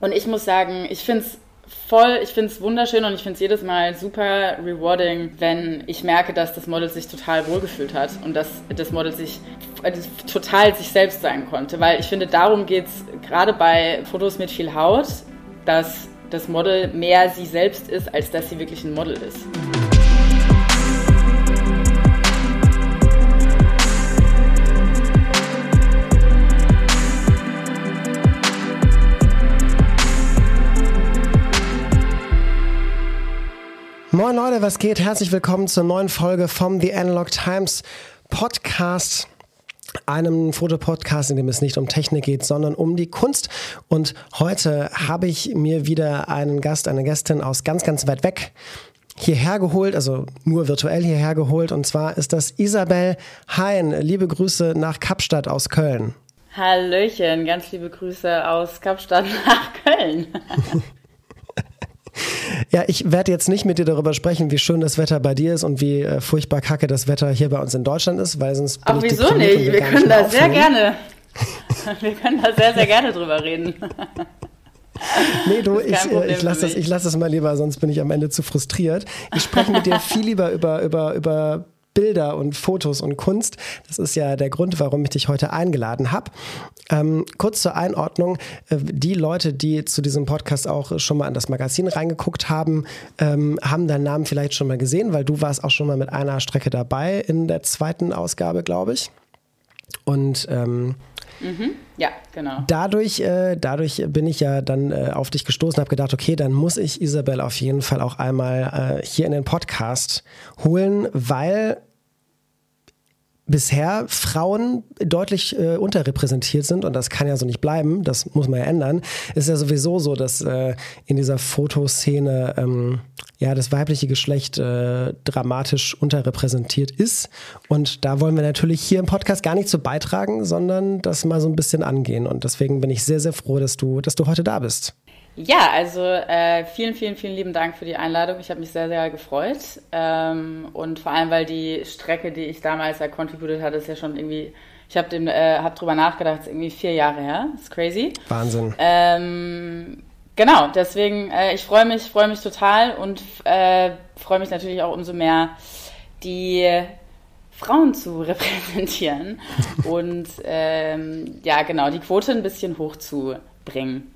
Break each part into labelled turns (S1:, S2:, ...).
S1: und ich muss sagen, ich finde es voll, ich finde es wunderschön und ich finde es jedes Mal super rewarding, wenn ich merke, dass das Model sich total wohlgefühlt hat und dass das Model sich äh, total sich selbst sein konnte. Weil ich finde, darum geht es gerade bei Fotos mit viel Haut, dass das Model mehr sie selbst ist, als dass sie wirklich ein Model ist.
S2: Moin Leute, was geht? Herzlich willkommen zur neuen Folge vom The Analog Times Podcast einem Fotopodcast, in dem es nicht um Technik geht, sondern um die Kunst. Und heute habe ich mir wieder einen Gast, eine Gästin aus ganz, ganz weit weg hierher geholt, also nur virtuell hierher geholt. Und zwar ist das Isabel Hein. Liebe Grüße nach Kapstadt aus Köln.
S1: Hallöchen, ganz liebe Grüße aus Kapstadt nach Köln.
S2: Ja, ich werde jetzt nicht mit dir darüber sprechen, wie schön das Wetter bei dir ist und wie äh, furchtbar kacke das Wetter hier bei uns in Deutschland ist, weil sonst.
S1: Ach, wieso nicht? Wir, wir können da sehr gerne. wir können da sehr, sehr gerne drüber reden.
S2: Nee, du, ich, äh, ich lasse das, lass das mal lieber, sonst bin ich am Ende zu frustriert. Ich spreche mit dir viel lieber über, über, über Bilder und Fotos und Kunst. Das ist ja der Grund, warum ich dich heute eingeladen habe. Ähm, kurz zur Einordnung. Äh, die Leute, die zu diesem Podcast auch schon mal in das Magazin reingeguckt haben, ähm, haben deinen Namen vielleicht schon mal gesehen, weil du warst auch schon mal mit einer Strecke dabei in der zweiten Ausgabe, glaube ich. Und ähm,
S1: Mhm. Ja, genau.
S2: Dadurch, äh, dadurch bin ich ja dann äh, auf dich gestoßen, habe gedacht, okay, dann muss ich Isabel auf jeden Fall auch einmal äh, hier in den Podcast holen, weil bisher Frauen deutlich äh, unterrepräsentiert sind und das kann ja so nicht bleiben, das muss man ja ändern. Ist ja sowieso so, dass äh, in dieser Fotoszene ähm, ja das weibliche Geschlecht äh, dramatisch unterrepräsentiert ist und da wollen wir natürlich hier im Podcast gar nicht zu beitragen, sondern das mal so ein bisschen angehen und deswegen bin ich sehr sehr froh, dass du dass du heute da bist.
S1: Ja, also äh, vielen, vielen, vielen lieben Dank für die Einladung. Ich habe mich sehr, sehr gefreut. Ähm, und vor allem, weil die Strecke, die ich damals ja contributed hatte, ist ja schon irgendwie, ich habe äh, hab drüber nachgedacht, ist irgendwie vier Jahre her. Ist crazy.
S2: Wahnsinn.
S1: Ähm, genau, deswegen, äh, ich freue mich, freue mich total und äh, freue mich natürlich auch umso mehr, die Frauen zu repräsentieren und ähm, ja, genau, die Quote ein bisschen hochzubringen.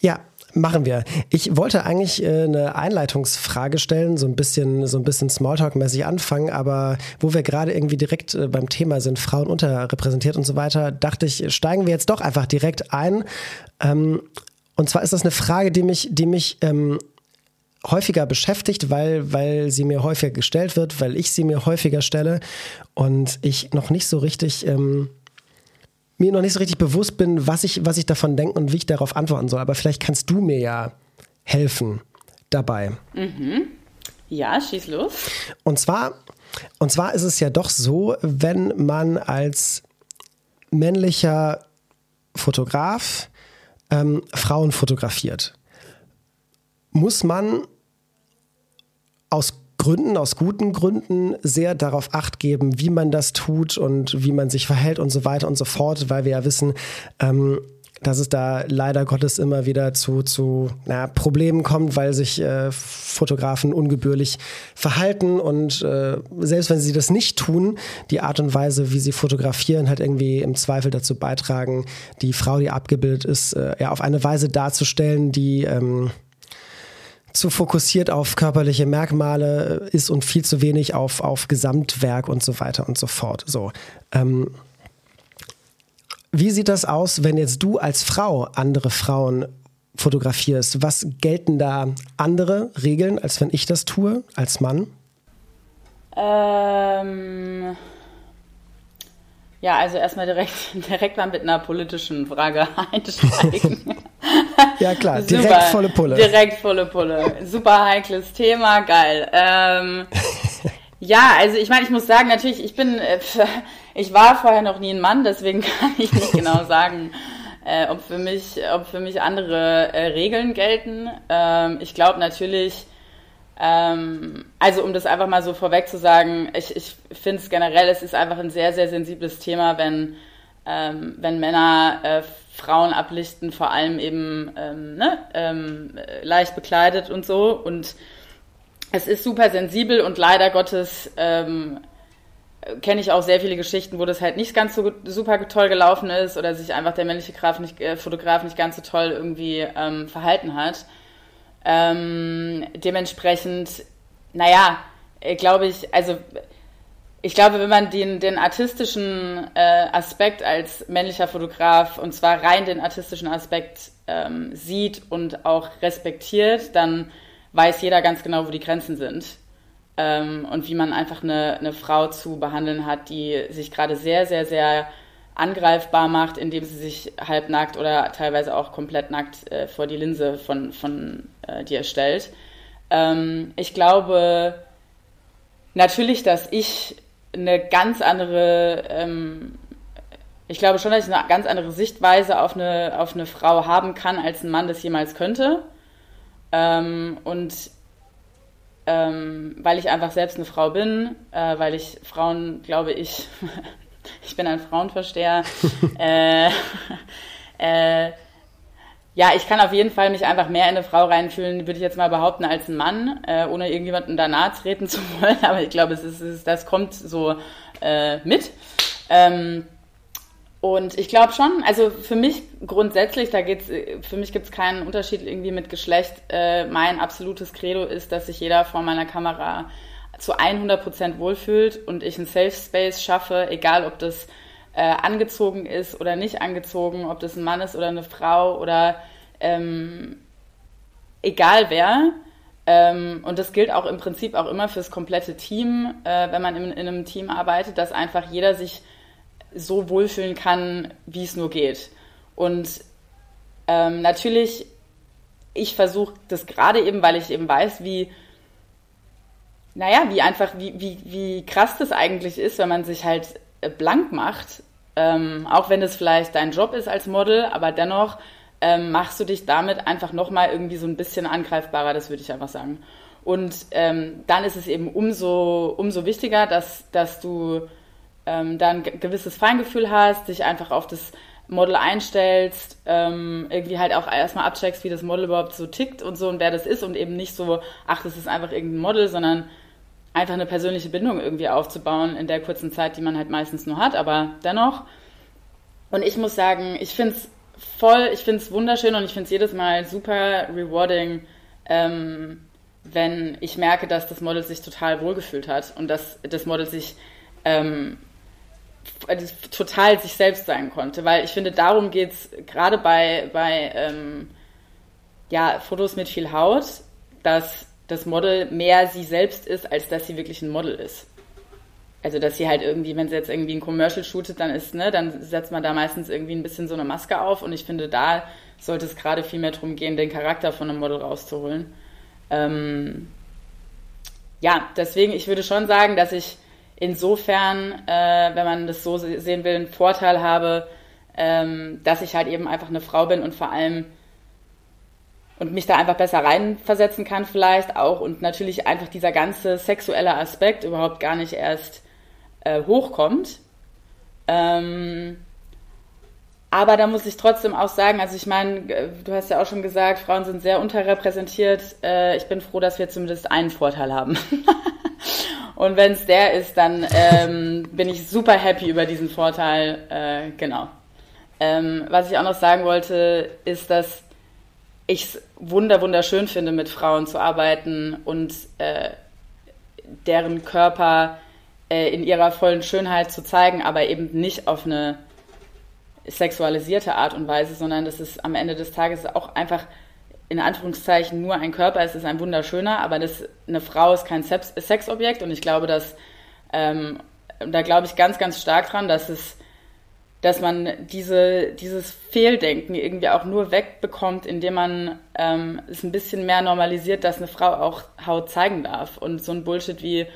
S2: Ja, Machen wir. Ich wollte eigentlich äh, eine Einleitungsfrage stellen, so ein bisschen, so ein bisschen Smalltalk-mäßig anfangen, aber wo wir gerade irgendwie direkt äh, beim Thema sind, Frauen unterrepräsentiert und so weiter, dachte ich, steigen wir jetzt doch einfach direkt ein. Ähm, und zwar ist das eine Frage, die mich, die mich ähm, häufiger beschäftigt, weil, weil sie mir häufiger gestellt wird, weil ich sie mir häufiger stelle und ich noch nicht so richtig ähm, mir noch nicht so richtig bewusst bin, was ich, was ich davon denke und wie ich darauf antworten soll. Aber vielleicht kannst du mir ja helfen dabei.
S1: Mhm. Ja, schieß los.
S2: Und zwar, und zwar ist es ja doch so, wenn man als männlicher Fotograf ähm, Frauen fotografiert, muss man aus Gründen, aus guten Gründen sehr darauf acht geben, wie man das tut und wie man sich verhält und so weiter und so fort, weil wir ja wissen, ähm, dass es da leider Gottes immer wieder zu, zu na, Problemen kommt, weil sich äh, Fotografen ungebührlich verhalten und äh, selbst wenn sie das nicht tun, die Art und Weise, wie sie fotografieren, halt irgendwie im Zweifel dazu beitragen, die Frau, die abgebildet ist, äh, ja, auf eine Weise darzustellen, die ähm, zu fokussiert auf körperliche Merkmale ist und viel zu wenig auf, auf Gesamtwerk und so weiter und so fort. So. Ähm, wie sieht das aus, wenn jetzt du als Frau andere Frauen fotografierst? Was gelten da andere Regeln, als wenn ich das tue, als Mann?
S1: Ähm, ja, also erstmal direkt, direkt mal mit einer politischen Frage einsteigen.
S2: Ja klar, direkt Super, volle Pulle.
S1: Direkt volle Pulle. Super heikles Thema, geil. Ähm, ja, also ich meine, ich muss sagen, natürlich, ich bin, äh, ich war vorher noch nie ein Mann, deswegen kann ich nicht genau sagen, äh, ob für mich, ob für mich andere äh, Regeln gelten. Ähm, ich glaube natürlich, ähm, also um das einfach mal so vorweg zu sagen, ich, ich finde es generell, es ist einfach ein sehr, sehr sensibles Thema, wenn ähm, wenn Männer äh, Frauen ablichten, vor allem eben ähm, ne, ähm, leicht bekleidet und so. Und es ist super sensibel und leider Gottes ähm, kenne ich auch sehr viele Geschichten, wo das halt nicht ganz so super toll gelaufen ist oder sich einfach der männliche Graf nicht, äh, Fotograf nicht ganz so toll irgendwie ähm, verhalten hat. Ähm, dementsprechend, naja, äh, glaube ich, also ich glaube, wenn man den, den artistischen äh, Aspekt als männlicher Fotograf und zwar rein den artistischen Aspekt ähm, sieht und auch respektiert, dann weiß jeder ganz genau, wo die Grenzen sind ähm, und wie man einfach eine, eine Frau zu behandeln hat, die sich gerade sehr, sehr, sehr angreifbar macht, indem sie sich halbnackt oder teilweise auch komplett nackt äh, vor die Linse von, von äh, dir stellt. Ähm, ich glaube natürlich, dass ich eine ganz andere, ähm, ich glaube schon, dass ich eine ganz andere Sichtweise auf eine, auf eine Frau haben kann, als ein Mann das jemals könnte. Ähm, und ähm, weil ich einfach selbst eine Frau bin, äh, weil ich Frauen, glaube ich, ich bin ein Frauenversteher, äh, äh, ja, ich kann auf jeden Fall mich einfach mehr in eine Frau reinfühlen, würde ich jetzt mal behaupten, als ein Mann, äh, ohne irgendjemanden danach treten zu wollen. Aber ich glaube, es ist, es ist das kommt so äh, mit. Ähm, und ich glaube schon, also für mich grundsätzlich, da geht's, für mich gibt es keinen Unterschied irgendwie mit Geschlecht. Äh, mein absolutes Credo ist, dass sich jeder vor meiner Kamera zu 100 Prozent wohlfühlt und ich einen Safe Space schaffe, egal ob das äh, angezogen ist oder nicht angezogen, ob das ein Mann ist oder eine Frau oder ähm, egal wer. Ähm, und das gilt auch im Prinzip auch immer fürs komplette Team, äh, wenn man in, in, einem Team arbeitet, dass einfach jeder sich so wohlfühlen kann, wie es nur geht. Und ähm, natürlich, ich versuche das gerade eben, weil ich eben weiß, wie, naja, wie einfach, wie, wie, wie krass das eigentlich ist, wenn man sich halt blank macht, ähm, auch wenn es vielleicht dein Job ist als Model, aber dennoch ähm, machst du dich damit einfach nochmal irgendwie so ein bisschen angreifbarer, das würde ich einfach sagen. Und ähm, dann ist es eben umso, umso wichtiger, dass, dass du ähm, dann ein gewisses Feingefühl hast, dich einfach auf das Model einstellst, ähm, irgendwie halt auch erstmal abcheckst, wie das Model überhaupt so tickt und so und wer das ist und eben nicht so, ach, das ist einfach irgendein Model, sondern einfach eine persönliche Bindung irgendwie aufzubauen in der kurzen Zeit, die man halt meistens nur hat, aber dennoch. Und ich muss sagen, ich finde es voll, ich finde es wunderschön und ich finde es jedes Mal super rewarding, ähm, wenn ich merke, dass das Model sich total wohlgefühlt hat und dass das Model sich ähm, total sich selbst sein konnte. Weil ich finde, darum geht es gerade bei, bei ähm, ja, Fotos mit viel Haut, dass das Model mehr sie selbst ist, als dass sie wirklich ein Model ist. Also, dass sie halt irgendwie, wenn sie jetzt irgendwie ein Commercial shootet, dann ist, ne, dann setzt man da meistens irgendwie ein bisschen so eine Maske auf und ich finde, da sollte es gerade viel mehr darum gehen, den Charakter von einem Model rauszuholen. Ähm, ja, deswegen, ich würde schon sagen, dass ich insofern, äh, wenn man das so sehen will, einen Vorteil habe, ähm, dass ich halt eben einfach eine Frau bin und vor allem und mich da einfach besser reinversetzen kann vielleicht auch und natürlich einfach dieser ganze sexuelle Aspekt überhaupt gar nicht erst äh, hochkommt. Ähm, aber da muss ich trotzdem auch sagen, also ich meine, äh, du hast ja auch schon gesagt, Frauen sind sehr unterrepräsentiert. Äh, ich bin froh, dass wir zumindest einen Vorteil haben. Und wenn es der ist, dann ähm, bin ich super happy über diesen Vorteil. Äh, genau. Ähm, was ich auch noch sagen wollte, ist, dass ich es wunder wunderschön finde, mit Frauen zu arbeiten und äh, deren Körper äh, in ihrer vollen Schönheit zu zeigen, aber eben nicht auf eine sexualisierte Art und Weise, sondern das ist am Ende des Tages auch einfach in Anführungszeichen nur ein Körper, es ist ein wunderschöner, aber das, eine Frau ist kein Sexobjekt. Und ich glaube, dass ähm, da glaube ich ganz, ganz stark dran, dass es dass man diese, dieses Fehldenken irgendwie auch nur wegbekommt, indem man ähm, es ein bisschen mehr normalisiert, dass eine Frau auch Haut zeigen darf. Und so ein Bullshit wie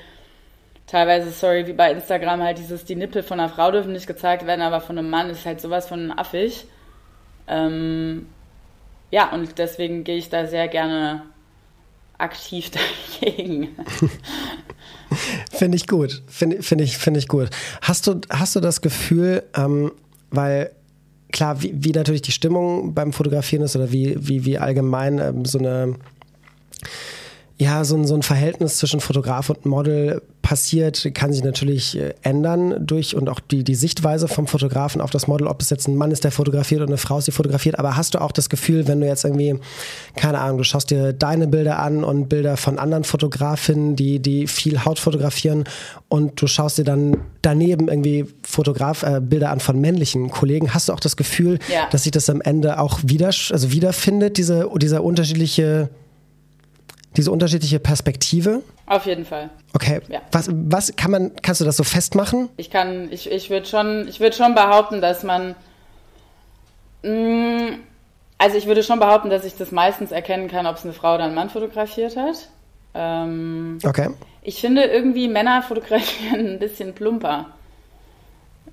S1: teilweise, sorry, wie bei Instagram halt dieses, die Nippel von einer Frau dürfen nicht gezeigt werden, aber von einem Mann ist halt sowas von affig. Ähm, ja, und deswegen gehe ich da sehr gerne aktiv dagegen.
S2: Finde ich gut. Finde find ich, find ich gut. Hast du, hast du das Gefühl, ähm, weil klar, wie, wie natürlich die Stimmung beim Fotografieren ist oder wie, wie, wie allgemein ähm, so eine ja, so ein, so ein Verhältnis zwischen Fotograf und Model passiert, kann sich natürlich äh, ändern durch und auch die, die Sichtweise vom Fotografen auf das Model, ob es jetzt ein Mann ist, der fotografiert oder eine Frau ist, die fotografiert. Aber hast du auch das Gefühl, wenn du jetzt irgendwie, keine Ahnung, du schaust dir deine Bilder an und Bilder von anderen Fotografinnen, die, die viel Haut fotografieren und du schaust dir dann daneben irgendwie Fotograf, äh, Bilder an von männlichen Kollegen, hast du auch das Gefühl, ja. dass sich das am Ende auch wieder, also wiederfindet, diese, dieser unterschiedliche diese unterschiedliche Perspektive?
S1: Auf jeden Fall.
S2: Okay. Ja. Was, was kann man, kannst du das so festmachen?
S1: Ich kann, ich, ich würde schon, ich würde schon behaupten, dass man, mh, mm, also ich würde schon behaupten, dass ich das meistens erkennen kann, ob es eine Frau oder ein Mann fotografiert hat. Ähm,
S2: okay.
S1: Ich finde irgendwie Männer fotografieren ein bisschen plumper,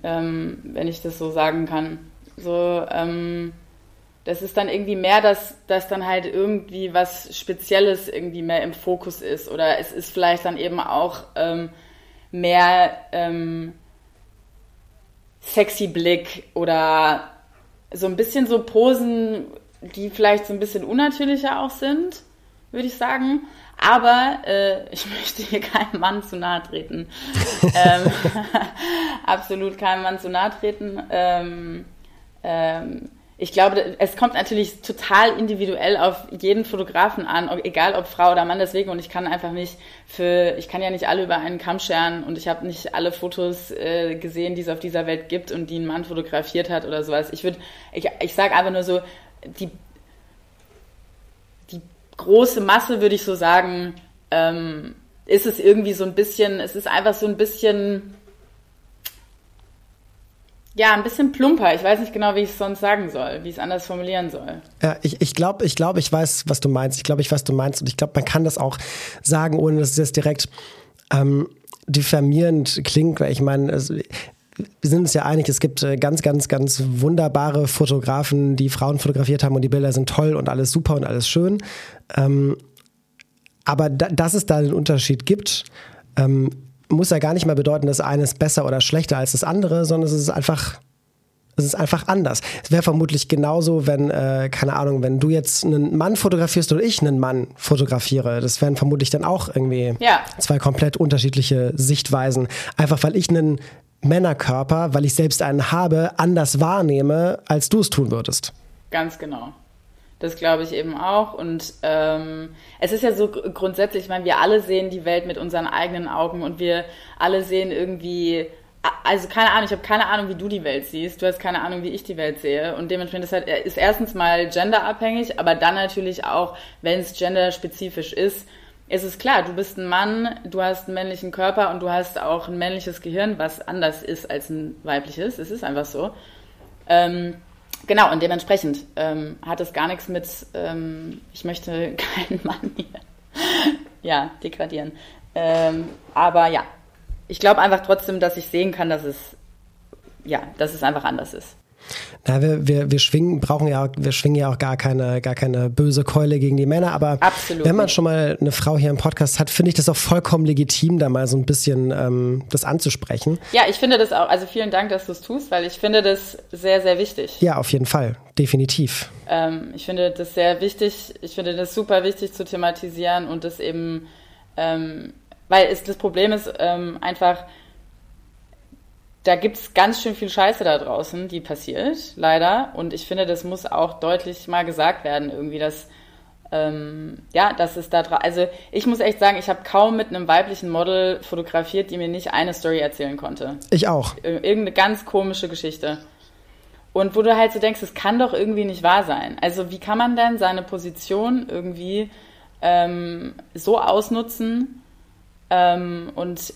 S1: ähm, wenn ich das so sagen kann. So, ähm, das ist dann irgendwie mehr, dass, dass dann halt irgendwie was Spezielles irgendwie mehr im Fokus ist. Oder es ist vielleicht dann eben auch ähm, mehr ähm, sexy Blick oder so ein bisschen so Posen, die vielleicht so ein bisschen unnatürlicher auch sind, würde ich sagen. Aber äh, ich möchte hier keinem Mann zu nahe treten. ähm, absolut keinem Mann zu nahe treten. Ähm, ähm, ich glaube, es kommt natürlich total individuell auf jeden Fotografen an, egal ob Frau oder Mann, deswegen. Und ich kann einfach nicht für, ich kann ja nicht alle über einen Kamm scheren und ich habe nicht alle Fotos äh, gesehen, die es auf dieser Welt gibt und die ein Mann fotografiert hat oder sowas. Ich würde, ich, ich sage einfach nur so, die, die große Masse, würde ich so sagen, ähm, ist es irgendwie so ein bisschen, es ist einfach so ein bisschen ja, ein bisschen plumper. Ich weiß nicht genau, wie ich es sonst sagen soll, wie ich es anders formulieren soll.
S2: Ja, ich, ich glaube, ich, glaub, ich weiß, was du meinst. Ich glaube, ich weiß, was du meinst. Und ich glaube, man kann das auch sagen, ohne dass es jetzt direkt ähm, diffamierend klingt. Weil ich meine, wir sind uns ja einig, es gibt äh, ganz, ganz, ganz wunderbare Fotografen, die Frauen fotografiert haben und die Bilder sind toll und alles super und alles schön. Ähm, aber da, dass es da einen Unterschied gibt, ähm, muss ja gar nicht mehr bedeuten, dass eines besser oder schlechter als das andere, sondern es ist einfach es ist einfach anders. Es wäre vermutlich genauso, wenn, äh, keine Ahnung, wenn du jetzt einen Mann fotografierst oder ich einen Mann fotografiere. Das wären vermutlich dann auch irgendwie ja. zwei komplett unterschiedliche Sichtweisen. Einfach weil ich einen Männerkörper, weil ich selbst einen habe, anders wahrnehme, als du es tun würdest.
S1: Ganz genau. Das glaube ich eben auch. Und ähm, es ist ja so grundsätzlich, ich meine, wir alle sehen die Welt mit unseren eigenen Augen und wir alle sehen irgendwie, also keine Ahnung, ich habe keine Ahnung, wie du die Welt siehst. Du hast keine Ahnung, wie ich die Welt sehe. Und dementsprechend ist halt, ist erstens mal genderabhängig, aber dann natürlich auch, wenn es genderspezifisch ist, ist es klar, du bist ein Mann, du hast einen männlichen Körper und du hast auch ein männliches Gehirn, was anders ist als ein weibliches. Es ist einfach so. Ähm, Genau, und dementsprechend ähm, hat es gar nichts mit, ähm, ich möchte keinen Mann hier ja, degradieren. Ähm, aber ja, ich glaube einfach trotzdem, dass ich sehen kann, dass es, ja, dass es einfach anders ist.
S2: Na, wir, wir, wir schwingen, brauchen ja, wir schwingen ja auch gar keine, gar keine böse Keule gegen die Männer, aber Absolut wenn man schon mal eine Frau hier im Podcast hat, finde ich das auch vollkommen legitim, da mal so ein bisschen ähm, das anzusprechen.
S1: Ja, ich finde das auch, also vielen Dank, dass du es tust, weil ich finde das sehr, sehr wichtig.
S2: Ja, auf jeden Fall, definitiv.
S1: Ähm, ich finde das sehr wichtig, ich finde das super wichtig zu thematisieren und das eben, ähm, weil es, das Problem ist ähm, einfach, da gibt es ganz schön viel Scheiße da draußen, die passiert, leider. Und ich finde, das muss auch deutlich mal gesagt werden, irgendwie, dass, ähm, ja, dass es da drauf. Also, ich muss echt sagen, ich habe kaum mit einem weiblichen Model fotografiert, die mir nicht eine Story erzählen konnte.
S2: Ich auch.
S1: Irgendeine ganz komische Geschichte. Und wo du halt so denkst, es kann doch irgendwie nicht wahr sein. Also, wie kann man denn seine Position irgendwie ähm, so ausnutzen ähm, und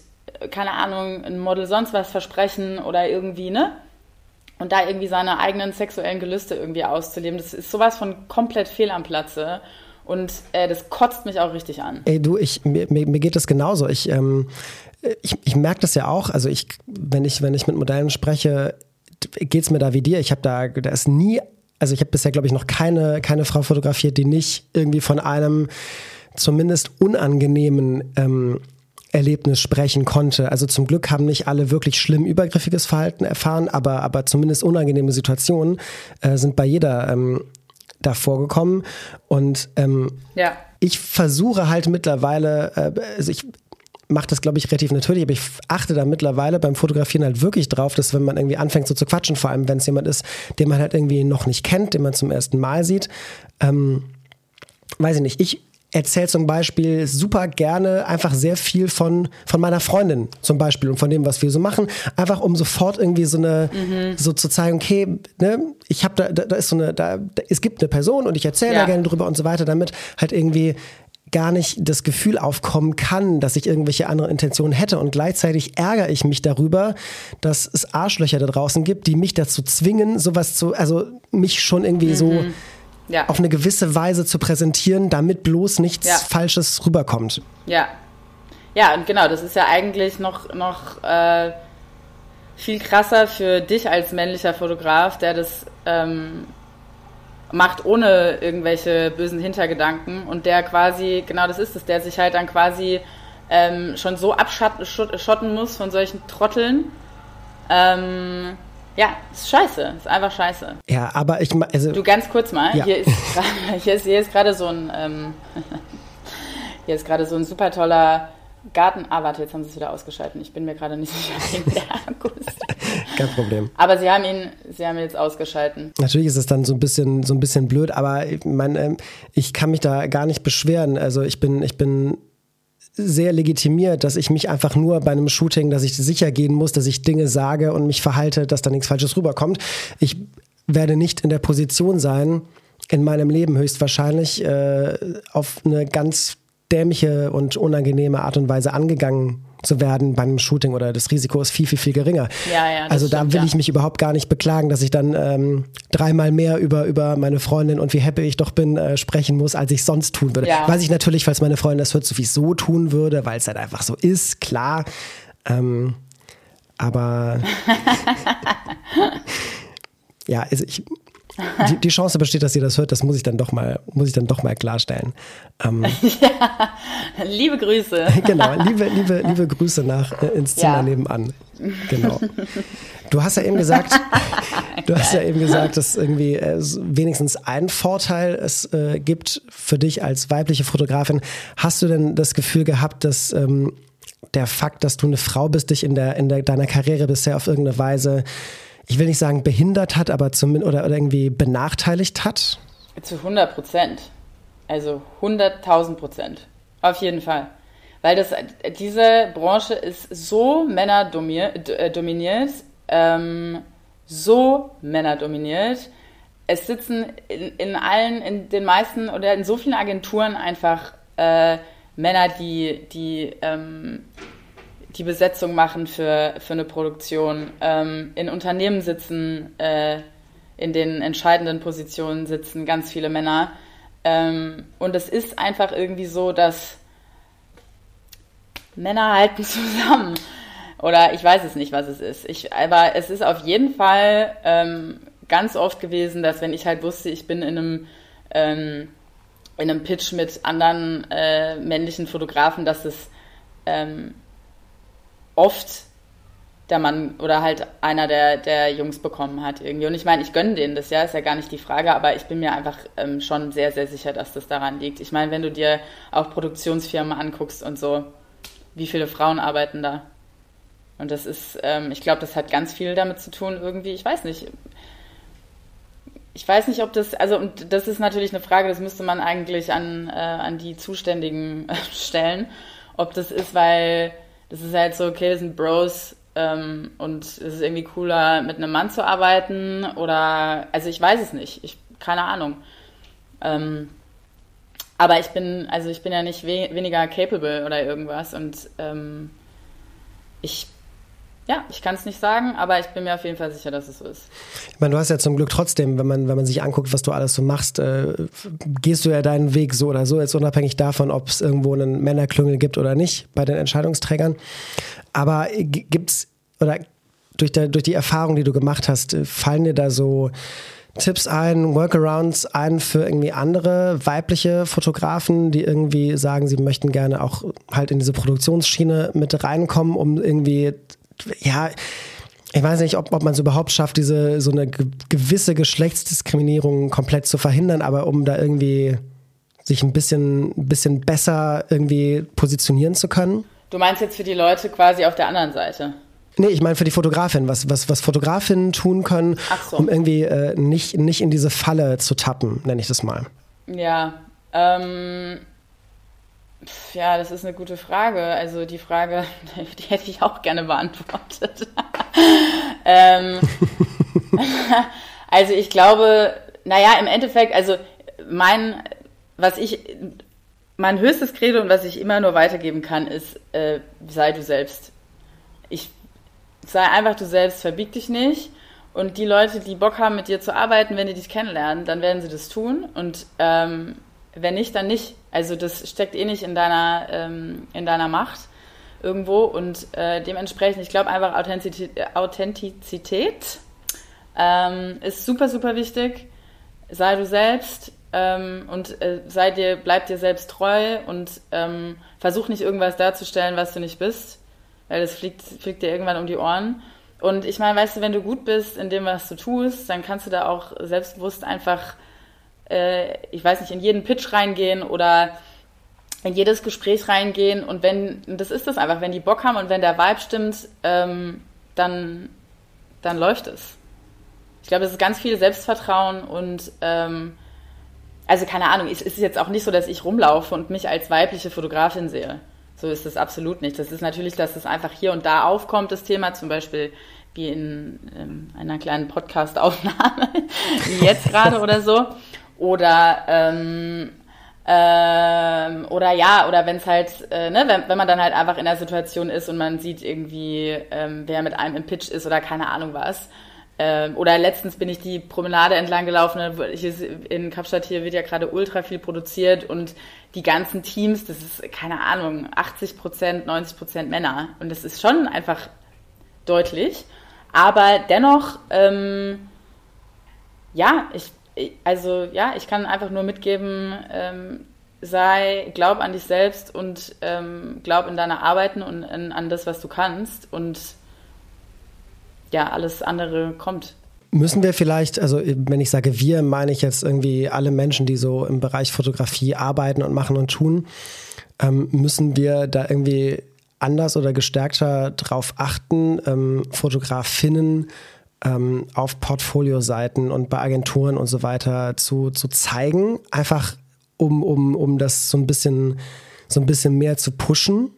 S1: keine Ahnung, ein Model sonst was versprechen oder irgendwie, ne? Und da irgendwie seine eigenen sexuellen Gelüste irgendwie auszuleben, das ist sowas von komplett fehl am Platze. Und äh, das kotzt mich auch richtig an.
S2: Ey, du, ich, mir, mir geht das genauso. Ich, ähm, ich, ich merke das ja auch. Also ich, wenn ich, wenn ich mit Modellen spreche, geht es mir da wie dir. Ich habe da, da ist nie, also ich habe bisher, glaube ich, noch keine, keine Frau fotografiert, die nicht irgendwie von einem zumindest unangenehmen ähm, Erlebnis sprechen konnte. Also zum Glück haben nicht alle wirklich schlimm übergriffiges Verhalten erfahren, aber, aber zumindest unangenehme Situationen äh, sind bei jeder ähm, da vorgekommen. Und ähm, ja. ich versuche halt mittlerweile, äh, also ich mache das, glaube ich, relativ natürlich, aber ich achte da mittlerweile beim Fotografieren halt wirklich drauf, dass wenn man irgendwie anfängt so zu quatschen, vor allem wenn es jemand ist, den man halt irgendwie noch nicht kennt, den man zum ersten Mal sieht, ähm, weiß ich nicht, ich erzähle zum Beispiel super gerne einfach sehr viel von, von meiner Freundin zum Beispiel und von dem, was wir so machen. Einfach um sofort irgendwie so eine, mhm. so zu zeigen, okay, ne, ich habe da, da, da ist so eine, da, da, es gibt eine Person und ich erzähle ja. da gerne drüber und so weiter, damit halt irgendwie gar nicht das Gefühl aufkommen kann, dass ich irgendwelche anderen Intentionen hätte. Und gleichzeitig ärgere ich mich darüber, dass es Arschlöcher da draußen gibt, die mich dazu zwingen, sowas zu, also mich schon irgendwie mhm. so ja. auf eine gewisse Weise zu präsentieren, damit bloß nichts ja. Falsches rüberkommt.
S1: Ja. Ja, und genau, das ist ja eigentlich noch, noch äh, viel krasser für dich als männlicher Fotograf, der das ähm, macht ohne irgendwelche bösen Hintergedanken und der quasi, genau das ist es, der sich halt dann quasi ähm, schon so abschotten muss von solchen Trotteln. Ähm, ja, ist scheiße, ist einfach scheiße.
S2: Ja, aber ich
S1: also Du ganz kurz mal, ja. hier ist hier ist, hier ist gerade so ein ähm, hier ist gerade so ein super toller Garten. Ah, warte, jetzt haben sie es wieder ausgeschalten. Ich bin mir gerade nicht sicher wegen der Akkus.
S2: Kein Problem.
S1: Aber sie haben ihn, sie haben ihn jetzt ausgeschalten.
S2: Natürlich ist es dann so ein bisschen, so ein bisschen blöd, aber ich, mein, ähm, ich kann mich da gar nicht beschweren. Also ich bin, ich bin sehr legitimiert, dass ich mich einfach nur bei einem Shooting, dass ich sicher gehen muss, dass ich Dinge sage und mich verhalte, dass da nichts Falsches rüberkommt. Ich werde nicht in der Position sein, in meinem Leben höchstwahrscheinlich äh, auf eine ganz dämliche und unangenehme Art und Weise angegangen zu werden beim Shooting oder das Risiko ist viel, viel, viel geringer.
S1: Ja, ja,
S2: also da will ja. ich mich überhaupt gar nicht beklagen, dass ich dann ähm, dreimal mehr über, über meine Freundin und wie happy ich doch bin äh, sprechen muss, als ich sonst tun würde. Ja. Weiß ich natürlich, falls meine Freundin das hört, sowieso tun würde, weil es halt einfach so ist, klar. Ähm, aber ja, also ich, die, die, Chance besteht, dass ihr das hört, das muss ich dann doch mal, muss ich dann doch mal klarstellen.
S1: Ähm, ja, liebe Grüße.
S2: genau, liebe, liebe, liebe Grüße nach äh, ins Zimmer ja. nebenan. Genau. Du hast ja eben gesagt, du hast ja eben gesagt, dass irgendwie äh, wenigstens einen Vorteil es äh, gibt für dich als weibliche Fotografin. Hast du denn das Gefühl gehabt, dass ähm, der Fakt, dass du eine Frau bist, dich in der in der, deiner Karriere bisher auf irgendeine Weise ich will nicht sagen behindert hat, aber zumindest oder, oder irgendwie benachteiligt hat?
S1: Zu 100 Prozent. Also 100.000 Prozent. Auf jeden Fall. Weil das, diese Branche ist so männerdominiert, äh, ähm, so männerdominiert. Es sitzen in, in, allen, in den meisten oder in so vielen Agenturen einfach äh, Männer, die, die ähm, die Besetzung machen für, für eine Produktion, ähm, in Unternehmen sitzen, äh, in den entscheidenden Positionen sitzen ganz viele Männer. Ähm, und es ist einfach irgendwie so, dass Männer halten zusammen. Oder ich weiß es nicht, was es ist. Ich, aber es ist auf jeden Fall ähm, ganz oft gewesen, dass wenn ich halt wusste, ich bin in einem, ähm, in einem Pitch mit anderen äh, männlichen Fotografen, dass es ähm, oft der Mann oder halt einer der, der Jungs bekommen hat irgendwie. Und ich meine, ich gönne denen das ja, ist ja gar nicht die Frage, aber ich bin mir einfach ähm, schon sehr, sehr sicher, dass das daran liegt. Ich meine, wenn du dir auch Produktionsfirmen anguckst und so, wie viele Frauen arbeiten da? Und das ist, ähm, ich glaube, das hat ganz viel damit zu tun irgendwie. Ich weiß nicht. Ich weiß nicht, ob das, also und das ist natürlich eine Frage, das müsste man eigentlich an, äh, an die Zuständigen äh, stellen, ob das ist, weil das ist halt so, okay, wir sind Bros ähm, und es ist irgendwie cooler, mit einem Mann zu arbeiten oder, also ich weiß es nicht, ich, keine Ahnung. Ähm, aber ich bin, also ich bin ja nicht we weniger capable oder irgendwas und ähm, ich ja, ich kann es nicht sagen, aber ich bin mir auf jeden Fall sicher, dass es so ist.
S2: Ich meine, du hast ja zum Glück trotzdem, wenn man, wenn man sich anguckt, was du alles so machst, äh, gehst du ja deinen Weg so oder so, jetzt unabhängig davon, ob es irgendwo einen Männerklüngel gibt oder nicht bei den Entscheidungsträgern. Aber gibt's oder durch, der, durch die Erfahrung, die du gemacht hast, fallen dir da so Tipps ein, Workarounds ein für irgendwie andere weibliche Fotografen, die irgendwie sagen, sie möchten gerne auch halt in diese Produktionsschiene mit reinkommen, um irgendwie, ja, ich weiß nicht, ob, ob man es überhaupt schafft, diese so eine gewisse Geschlechtsdiskriminierung komplett zu verhindern, aber um da irgendwie sich ein bisschen, bisschen besser irgendwie positionieren zu können.
S1: Du meinst jetzt für die Leute quasi auf der anderen Seite?
S2: Nee, ich meine für die Fotografin, was, was, was Fotografinnen tun können, so. um irgendwie äh, nicht, nicht in diese Falle zu tappen, nenne ich das mal.
S1: Ja, ähm, ja, das ist eine gute Frage. Also die Frage, die hätte ich auch gerne beantwortet. ähm, also ich glaube, naja, im Endeffekt, also mein, was ich, mein höchstes Credo und was ich immer nur weitergeben kann, ist, äh, sei du selbst. Ich sei einfach du selbst, verbieg dich nicht. Und die Leute, die Bock haben, mit dir zu arbeiten, wenn die dich kennenlernen, dann werden sie das tun. Und ähm, wenn nicht, dann nicht. Also das steckt eh nicht in deiner, ähm, in deiner Macht irgendwo. Und äh, dementsprechend, ich glaube einfach Authentizität, Authentizität ähm, ist super, super wichtig. Sei du selbst ähm, und äh, sei dir, bleib dir selbst treu und ähm, versuch nicht irgendwas darzustellen, was du nicht bist weil das fliegt, fliegt dir irgendwann um die Ohren. Und ich meine, weißt du, wenn du gut bist in dem, was du tust, dann kannst du da auch selbstbewusst einfach, äh, ich weiß nicht, in jeden Pitch reingehen oder in jedes Gespräch reingehen. Und wenn, das ist das einfach, wenn die Bock haben und wenn der Vibe stimmt, ähm, dann, dann läuft es. Ich glaube, es ist ganz viel Selbstvertrauen und ähm, also keine Ahnung, es ist jetzt auch nicht so, dass ich rumlaufe und mich als weibliche Fotografin sehe. So ist es absolut nicht. Das ist natürlich, dass es einfach hier und da aufkommt, das Thema, zum Beispiel wie in, in ähm, einer kleinen Podcast-Aufnahme, wie jetzt gerade oder so. Oder ähm, ähm, oder ja, oder wenn es halt, äh, ne, wenn, wenn man dann halt einfach in der Situation ist und man sieht irgendwie, ähm, wer mit einem im Pitch ist oder keine Ahnung was. Ähm, oder letztens bin ich die Promenade entlang gelaufen, in Kapstadt hier wird ja gerade ultra viel produziert und die ganzen Teams, das ist, keine Ahnung, 80 Prozent, 90 Prozent Männer. Und das ist schon einfach deutlich. Aber dennoch, ähm, ja, ich, also ja, ich kann einfach nur mitgeben, ähm, sei, glaub an dich selbst und ähm, glaub in deine Arbeiten und in, an das, was du kannst. Und ja, alles andere kommt.
S2: Müssen wir vielleicht, also wenn ich sage wir, meine ich jetzt irgendwie alle Menschen, die so im Bereich Fotografie arbeiten und machen und tun, ähm, müssen wir da irgendwie anders oder gestärkter drauf achten, ähm, Fotografinnen ähm, auf Portfolioseiten und bei Agenturen und so weiter zu, zu zeigen, einfach um, um, um das so ein bisschen so ein bisschen mehr zu pushen?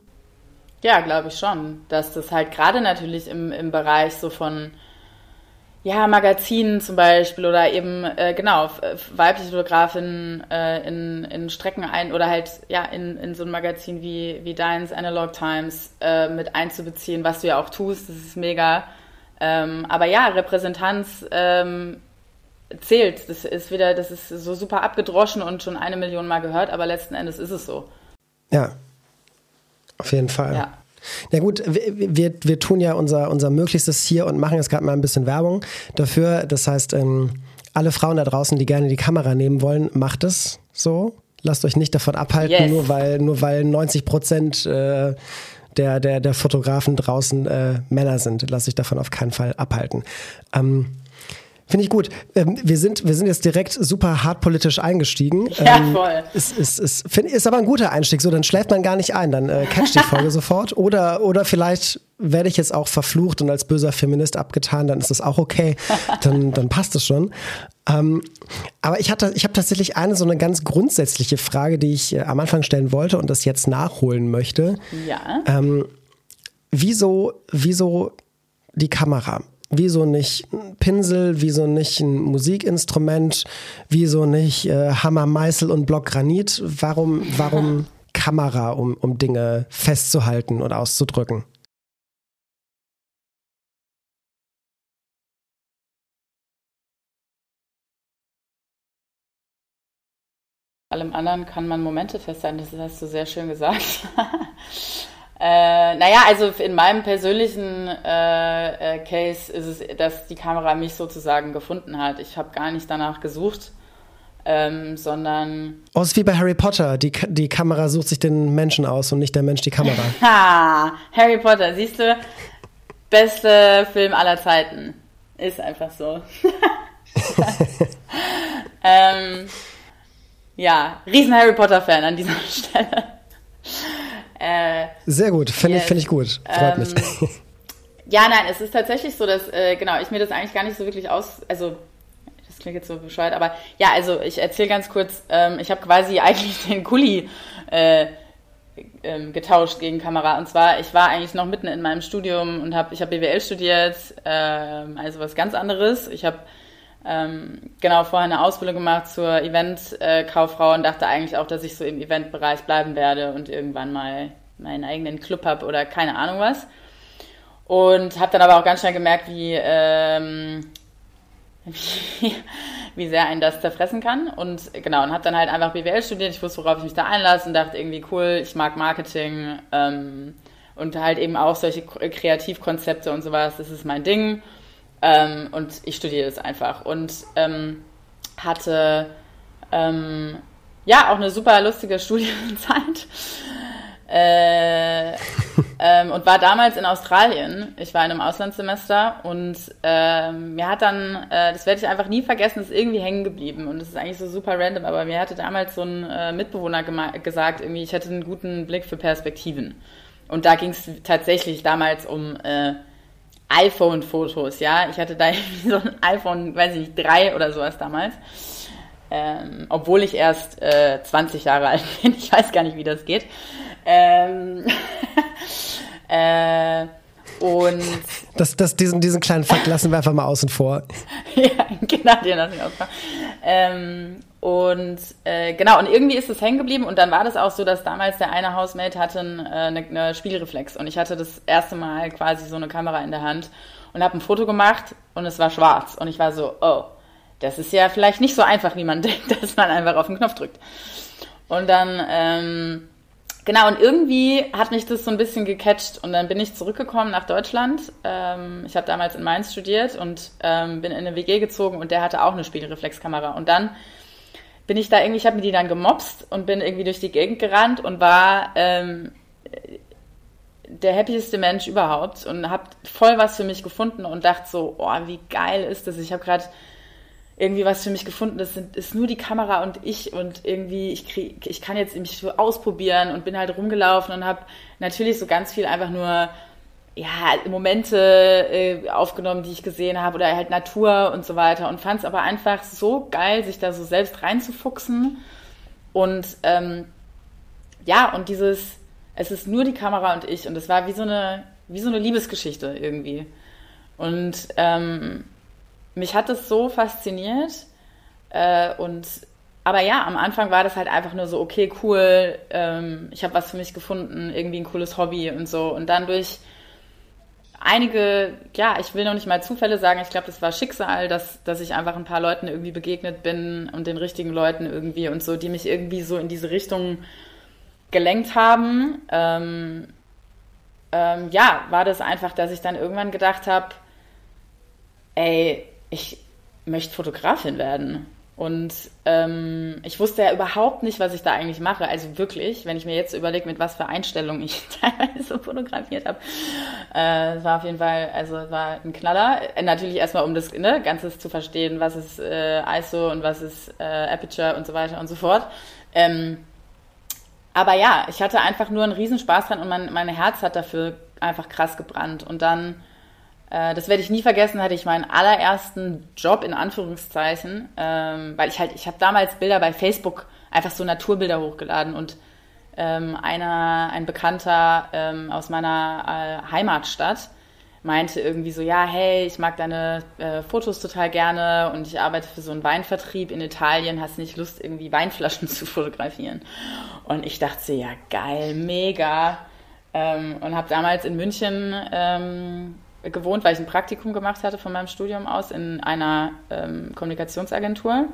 S1: Ja, glaube ich schon, dass das halt gerade natürlich im, im Bereich so von ja, Magazinen zum Beispiel oder eben, äh, genau, weibliche Fotografinnen äh, in, in Strecken ein oder halt, ja, in, in so ein Magazin wie, wie deins, Analog Times, äh, mit einzubeziehen, was du ja auch tust, das ist mega. Ähm, aber ja, Repräsentanz ähm, zählt. Das ist wieder, das ist so super abgedroschen und schon eine Million Mal gehört, aber letzten Endes ist es so.
S2: Ja, auf jeden Fall. Ja. Na gut, wir, wir, wir tun ja unser, unser Möglichstes hier und machen jetzt gerade mal ein bisschen Werbung dafür. Das heißt, ähm, alle Frauen da draußen, die gerne die Kamera nehmen wollen, macht es so. Lasst euch nicht davon abhalten, yes. nur weil nur weil 90 Prozent äh, der, der, der Fotografen draußen äh, Männer sind. Lasst euch davon auf keinen Fall abhalten. Ähm, Finde ich gut. Ähm, wir, sind, wir sind jetzt direkt super hart politisch eingestiegen.
S1: Ja, ähm, voll.
S2: Ist, ist, ist, find, ist aber ein guter Einstieg. So, dann schläft man gar nicht ein. Dann äh, catcht die Folge sofort. Oder, oder vielleicht werde ich jetzt auch verflucht und als böser Feminist abgetan. Dann ist das auch okay. Dann, dann passt es schon. Ähm, aber ich, hatte, ich habe tatsächlich eine so eine ganz grundsätzliche Frage, die ich äh, am Anfang stellen wollte und das jetzt nachholen möchte.
S1: Ja.
S2: Ähm, wieso, wieso die Kamera? Wieso nicht ein Pinsel? Wieso nicht ein Musikinstrument? Wieso nicht äh, Hammer, Meißel und Block Granit? Warum, warum Kamera, um, um Dinge festzuhalten und auszudrücken?
S1: allem anderen kann man Momente festhalten. Das hast du sehr schön gesagt. Äh, naja, also in meinem persönlichen äh, äh, Case ist es, dass die Kamera mich sozusagen gefunden hat. Ich habe gar nicht danach gesucht, ähm, sondern.
S2: Oh, es ist wie bei Harry Potter. Die, die Kamera sucht sich den Menschen aus und nicht der Mensch die Kamera.
S1: ha, Harry Potter, siehst du? Beste Film aller Zeiten. Ist einfach so. ähm, ja, riesen Harry Potter-Fan an dieser Stelle.
S2: Äh, Sehr gut, finde ich, find ich gut. Freut ähm, mich.
S1: Ja, nein, es ist tatsächlich so, dass, äh, genau, ich mir das eigentlich gar nicht so wirklich aus, also das klingt jetzt so bescheuert, aber ja, also ich erzähle ganz kurz, ähm, ich habe quasi eigentlich den Kuli äh, ähm, getauscht gegen Kamera. Und zwar, ich war eigentlich noch mitten in meinem Studium und habe, ich habe BWL studiert, ähm, also was ganz anderes. Ich habe ähm, genau vorher eine Ausbildung gemacht zur Eventkauffrau und dachte eigentlich auch, dass ich so im Eventbereich bleiben werde und irgendwann mal meinen eigenen Club habe oder keine Ahnung was. Und habe dann aber auch ganz schnell gemerkt, wie, ähm, wie, wie sehr einen das zerfressen kann. Und genau, und habe dann halt einfach BWL studiert. Ich wusste, worauf ich mich da einlasse und dachte irgendwie, cool, ich mag Marketing ähm, und halt eben auch solche Kreativkonzepte und sowas, das ist mein Ding. Ähm, und ich studiere das einfach und ähm, hatte ähm, ja auch eine super lustige Studienzeit. Äh, ähm, und war damals in Australien. Ich war in einem Auslandssemester und ähm, mir hat dann, äh, das werde ich einfach nie vergessen, ist irgendwie hängen geblieben und das ist eigentlich so super random, aber mir hatte damals so ein äh, Mitbewohner gesagt, irgendwie, ich hätte einen guten Blick für Perspektiven. Und da ging es tatsächlich damals um äh, iPhone-Fotos, ja. Ich hatte da so ein iPhone, weiß ich nicht, drei oder sowas damals. Ähm, obwohl ich erst äh, 20 Jahre alt bin. Ich weiß gar nicht, wie das geht. Ähm, äh, und
S2: das, das, diesen, diesen kleinen Fakt lassen wir einfach mal außen vor.
S1: ja, genau, den lassen wir außen vor. Ähm, und äh, genau, und irgendwie ist es hängen geblieben und dann war das auch so, dass damals der eine Housemate hatte eine, äh, eine Spielreflex und ich hatte das erste Mal quasi so eine Kamera in der Hand und habe ein Foto gemacht und es war schwarz und ich war so, oh, das ist ja vielleicht nicht so einfach, wie man denkt, dass man einfach auf den Knopf drückt. Und dann ähm, Genau, und irgendwie hat mich das so ein bisschen gecatcht und dann bin ich zurückgekommen nach Deutschland. Ähm, ich habe damals in Mainz studiert und ähm, bin in eine WG gezogen und der hatte auch eine Spiegelreflexkamera. Und dann bin ich da irgendwie, ich habe mir die dann gemobst und bin irgendwie durch die Gegend gerannt und war ähm, der happieste Mensch überhaupt und habe voll was für mich gefunden und dachte so, oh, wie geil ist das. Ich habe gerade irgendwie was für mich gefunden. Das sind, ist nur die Kamera und ich und irgendwie, ich, krieg, ich kann jetzt mich so ausprobieren und bin halt rumgelaufen und habe natürlich so ganz viel einfach nur ja, Momente äh, aufgenommen, die ich gesehen habe oder halt Natur und so weiter und fand es aber einfach so geil, sich da so selbst reinzufuchsen und ähm, ja, und dieses, es ist nur die Kamera und ich und es war wie so eine, wie so eine Liebesgeschichte irgendwie. Und ähm, mich hat das so fasziniert. Äh, und aber ja, am Anfang war das halt einfach nur so, okay, cool, ähm, ich habe was für mich gefunden, irgendwie ein cooles Hobby und so. Und dann durch einige, ja, ich will noch nicht mal Zufälle sagen, ich glaube, das war Schicksal, dass, dass ich einfach ein paar Leuten irgendwie begegnet bin und den richtigen Leuten irgendwie und so, die mich irgendwie so in diese Richtung gelenkt haben. Ähm, ähm, ja, war das einfach, dass ich dann irgendwann gedacht habe, ey, ich möchte Fotografin werden. Und ähm, ich wusste ja überhaupt nicht, was ich da eigentlich mache. Also wirklich, wenn ich mir jetzt überlege, mit was für Einstellungen ich teilweise fotografiert habe. Äh, war auf jeden Fall, also war ein Knaller. Äh, natürlich erstmal, um das ne, Ganze zu verstehen, was ist äh, ISO und was ist äh, Aperture und so weiter und so fort. Ähm, aber ja, ich hatte einfach nur einen Riesenspaß dran und mein, mein Herz hat dafür einfach krass gebrannt. Und dann das werde ich nie vergessen, hatte ich meinen allerersten Job in Anführungszeichen, ähm, weil ich halt, ich habe damals Bilder bei Facebook, einfach so Naturbilder hochgeladen und ähm, einer, ein Bekannter ähm, aus meiner äh, Heimatstadt meinte irgendwie so, ja, hey, ich mag deine äh, Fotos total gerne und ich arbeite für so einen Weinvertrieb in Italien, hast nicht Lust, irgendwie Weinflaschen zu fotografieren? Und ich dachte so, ja, geil, mega. Ähm, und habe damals in München ähm, gewohnt, weil ich ein Praktikum gemacht hatte von meinem Studium aus in einer ähm, Kommunikationsagentur.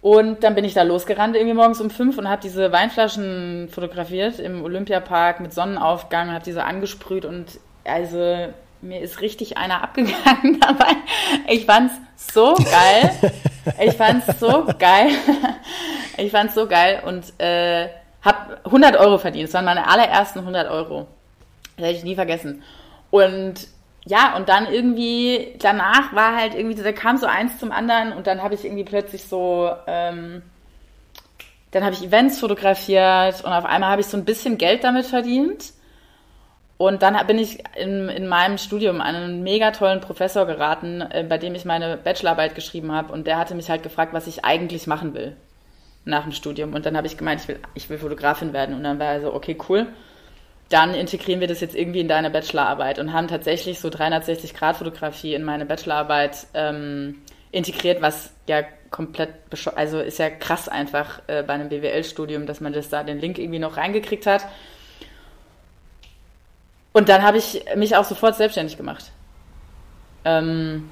S1: Und dann bin ich da losgerannt irgendwie morgens um fünf und habe diese Weinflaschen fotografiert im Olympiapark mit Sonnenaufgang, habe diese angesprüht und also mir ist richtig einer abgegangen dabei. Ich fand's so geil. Ich fand's so geil. Ich fand's so geil und äh, habe 100 Euro verdient. Das waren meine allerersten 100 Euro. Das werde ich nie vergessen. Und ja, und dann irgendwie, danach war halt irgendwie, da kam so eins zum anderen und dann habe ich irgendwie plötzlich so, ähm, dann habe ich Events fotografiert und auf einmal habe ich so ein bisschen Geld damit verdient. Und dann bin ich in, in meinem Studium an einen mega tollen Professor geraten, äh, bei dem ich meine Bachelorarbeit geschrieben habe. Und der hatte mich halt gefragt, was ich eigentlich machen will nach dem Studium. Und dann habe ich gemeint, ich will, ich will Fotografin werden. Und dann war er so, okay, cool. Dann integrieren wir das jetzt irgendwie in deine Bachelorarbeit und haben tatsächlich so 360-Grad-Fotografie in meine Bachelorarbeit ähm, integriert, was ja komplett, also ist ja krass einfach äh, bei einem BWL-Studium, dass man das da den Link irgendwie noch reingekriegt hat. Und dann habe ich mich auch sofort selbstständig gemacht. Ähm,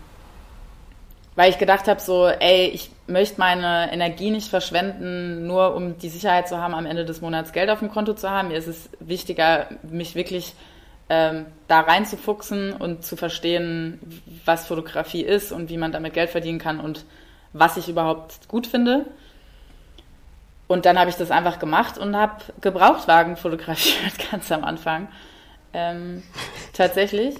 S1: weil ich gedacht habe, so, ey, ich möchte meine Energie nicht verschwenden, nur um die Sicherheit zu haben, am Ende des Monats Geld auf dem Konto zu haben. Mir ist es wichtiger, mich wirklich ähm, da reinzufuchsen und zu verstehen, was Fotografie ist und wie man damit Geld verdienen kann und was ich überhaupt gut finde. Und dann habe ich das einfach gemacht und habe Gebrauchtwagen fotografiert, ganz am Anfang. Ähm, tatsächlich.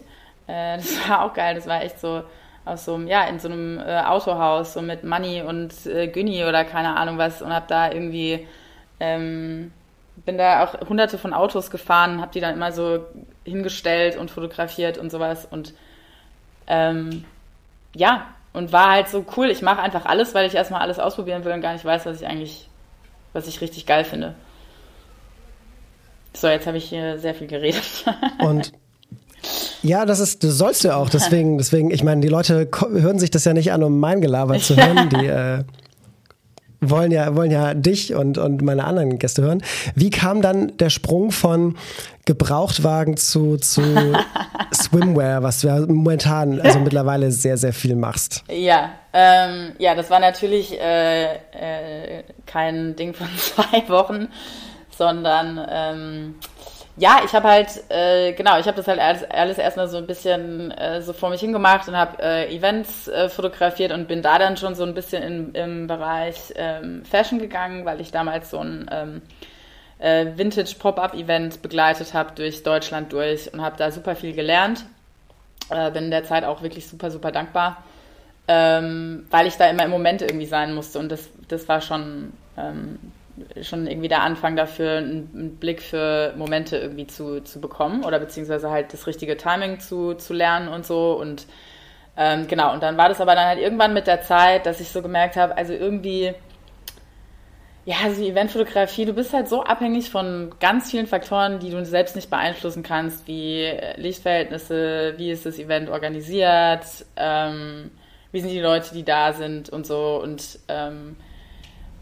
S1: Äh, das war auch geil. Das war echt so aus so einem, ja, in so einem äh, Autohaus, so mit Money und äh, Günni oder keine Ahnung was und habe da irgendwie, ähm, bin da auch hunderte von Autos gefahren, habe die dann immer so hingestellt und fotografiert und sowas und ähm, ja, und war halt so cool, ich mache einfach alles, weil ich erstmal alles ausprobieren will und gar nicht weiß, was ich eigentlich, was ich richtig geil finde. So, jetzt habe ich hier sehr viel geredet.
S2: Und ja, das ist, das sollst du ja auch. Deswegen, deswegen, ich meine, die Leute hören sich das ja nicht an, um mein Gelaber zu hören. Die äh, wollen ja, wollen ja dich und, und meine anderen Gäste hören. Wie kam dann der Sprung von Gebrauchtwagen zu, zu Swimwear, was du ja momentan, also mittlerweile sehr, sehr viel machst?
S1: Ja, ähm, ja, das war natürlich äh, äh, kein Ding von zwei Wochen, sondern ähm, ja, ich habe halt, äh, genau, ich habe das halt alles, alles erstmal so ein bisschen äh, so vor mich hingemacht und habe äh, Events äh, fotografiert und bin da dann schon so ein bisschen in, im Bereich ähm, Fashion gegangen, weil ich damals so ein ähm, äh, Vintage Pop-up-Event begleitet habe durch Deutschland durch und habe da super viel gelernt. Äh, bin in der Zeit auch wirklich super, super dankbar, ähm, weil ich da immer im Moment irgendwie sein musste und das, das war schon ähm, schon irgendwie der Anfang dafür, einen, Blick für Momente irgendwie zu, zu bekommen oder beziehungsweise halt das richtige Timing zu, zu lernen und so. Und ähm, genau, und dann war das aber dann halt irgendwann mit der Zeit, dass ich so gemerkt habe, also irgendwie, ja, also die Eventfotografie, du bist halt so abhängig von ganz vielen Faktoren, die du selbst nicht beeinflussen kannst, wie Lichtverhältnisse, wie ist das Event organisiert, ähm, wie sind die Leute, die da sind und so. Und ähm,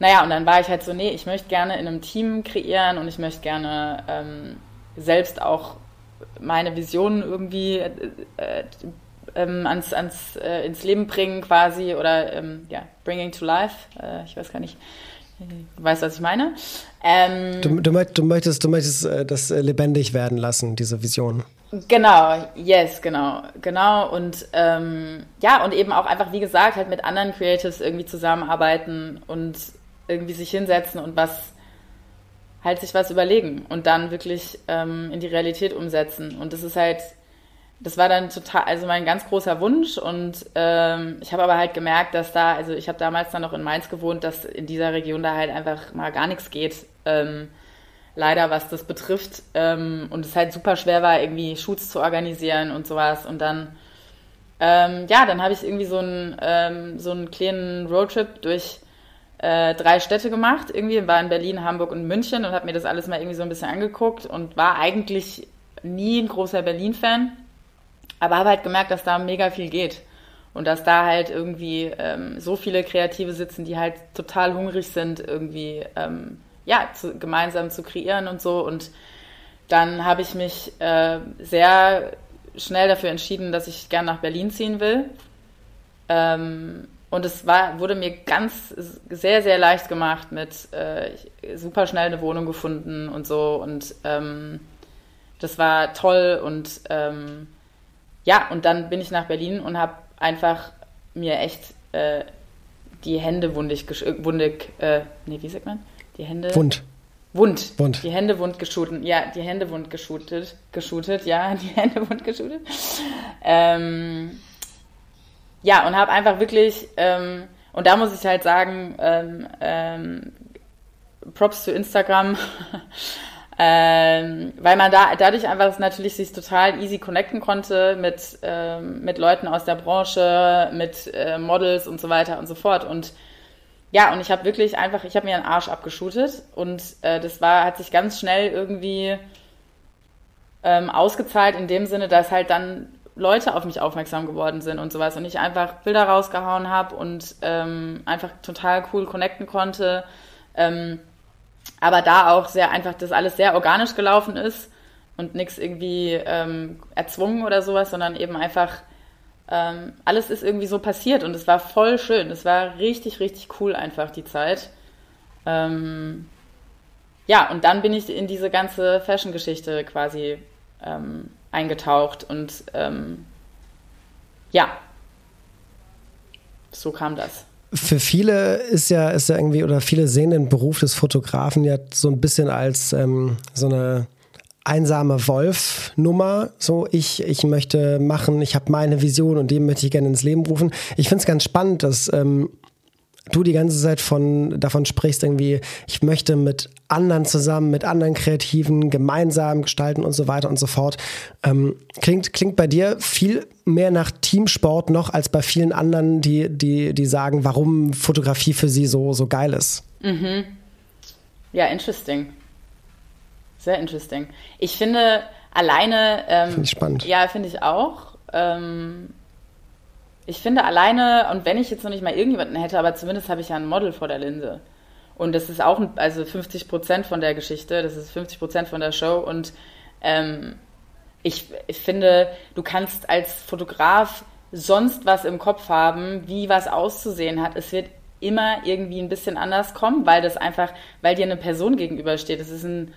S1: naja, und dann war ich halt so, nee, ich möchte gerne in einem Team kreieren und ich möchte gerne ähm, selbst auch meine Visionen irgendwie äh, äh, ähm, ans, ans, äh, ins Leben bringen quasi oder ähm, ja, bringing to life. Äh, ich weiß gar nicht, du weißt, was ich meine.
S2: Ähm, du, du, möchtest, du möchtest, du möchtest äh, das lebendig werden lassen, diese Vision.
S1: Genau, yes, genau, genau. Und ähm, ja, und eben auch einfach, wie gesagt, halt mit anderen Creatives irgendwie zusammenarbeiten und irgendwie sich hinsetzen und was halt sich was überlegen und dann wirklich ähm, in die Realität umsetzen. Und das ist halt, das war dann total, also mein ganz großer Wunsch. Und ähm, ich habe aber halt gemerkt, dass da, also ich habe damals dann noch in Mainz gewohnt, dass in dieser Region da halt einfach mal gar nichts geht. Ähm, leider, was das betrifft. Ähm, und es halt super schwer war, irgendwie Shoots zu organisieren und sowas. Und dann, ähm, ja, dann habe ich irgendwie so einen, ähm, so einen kleinen Roadtrip durch äh, drei Städte gemacht. Irgendwie war in Berlin, Hamburg und München und habe mir das alles mal irgendwie so ein bisschen angeguckt und war eigentlich nie ein großer Berlin-Fan, aber habe halt gemerkt, dass da mega viel geht und dass da halt irgendwie ähm, so viele Kreative sitzen, die halt total hungrig sind, irgendwie ähm, ja zu, gemeinsam zu kreieren und so. Und dann habe ich mich äh, sehr schnell dafür entschieden, dass ich gern nach Berlin ziehen will. Ähm, und es war, wurde mir ganz sehr, sehr leicht gemacht mit äh, super schnell eine Wohnung gefunden und so. Und ähm, das war toll. Und ähm, ja, und dann bin ich nach Berlin und habe einfach mir echt äh, die Hände wundig, wundig, äh, nee, wie sagt man? Die Hände.
S2: Wund.
S1: Wund. Wund. Die Hände wund geschootet. Ja, die Hände wund geschootet. Geschootet, ja, die Hände wund geschootet. Ähm, ja, und habe einfach wirklich, ähm, und da muss ich halt sagen, ähm, ähm, Props zu Instagram, ähm, weil man da dadurch einfach natürlich sich total easy connecten konnte mit, ähm, mit Leuten aus der Branche, mit äh, Models und so weiter und so fort. Und ja, und ich habe wirklich einfach, ich habe mir einen Arsch abgeschootet und äh, das war, hat sich ganz schnell irgendwie ähm, ausgezahlt in dem Sinne, dass halt dann Leute auf mich aufmerksam geworden sind und sowas und ich einfach Bilder rausgehauen habe und ähm, einfach total cool connecten konnte. Ähm, aber da auch sehr einfach, dass alles sehr organisch gelaufen ist und nichts irgendwie ähm, erzwungen oder sowas, sondern eben einfach ähm, alles ist irgendwie so passiert und es war voll schön. Es war richtig, richtig cool einfach die Zeit. Ähm, ja, und dann bin ich in diese ganze Fashion-Geschichte quasi ähm, eingetaucht und ähm, ja, so kam das.
S2: Für viele ist ja, ist ja irgendwie, oder viele sehen den Beruf des Fotografen ja so ein bisschen als ähm, so eine einsame Wolf-Nummer. So, ich, ich möchte machen, ich habe meine Vision und dem möchte ich gerne ins Leben rufen. Ich finde es ganz spannend, dass ähm, du die ganze Zeit von, davon sprichst, irgendwie, ich möchte mit anderen zusammen, mit anderen Kreativen gemeinsam gestalten und so weiter und so fort. Ähm, klingt, klingt bei dir viel mehr nach Teamsport noch als bei vielen anderen, die, die, die sagen, warum Fotografie für sie so, so geil ist.
S1: Mhm. Ja, interesting. Sehr interesting. Ich finde alleine. Ähm,
S2: finde ich spannend.
S1: Ja, finde ich auch. Ähm, ich finde alleine, und wenn ich jetzt noch nicht mal irgendjemanden hätte, aber zumindest habe ich ja ein Model vor der Linse. Und das ist auch also 50 Prozent von der Geschichte, das ist 50 Prozent von der Show. Und ähm, ich, ich finde, du kannst als Fotograf sonst was im Kopf haben, wie was auszusehen hat. Es wird immer irgendwie ein bisschen anders kommen, weil das einfach, weil dir eine Person gegenübersteht. Das ist ein,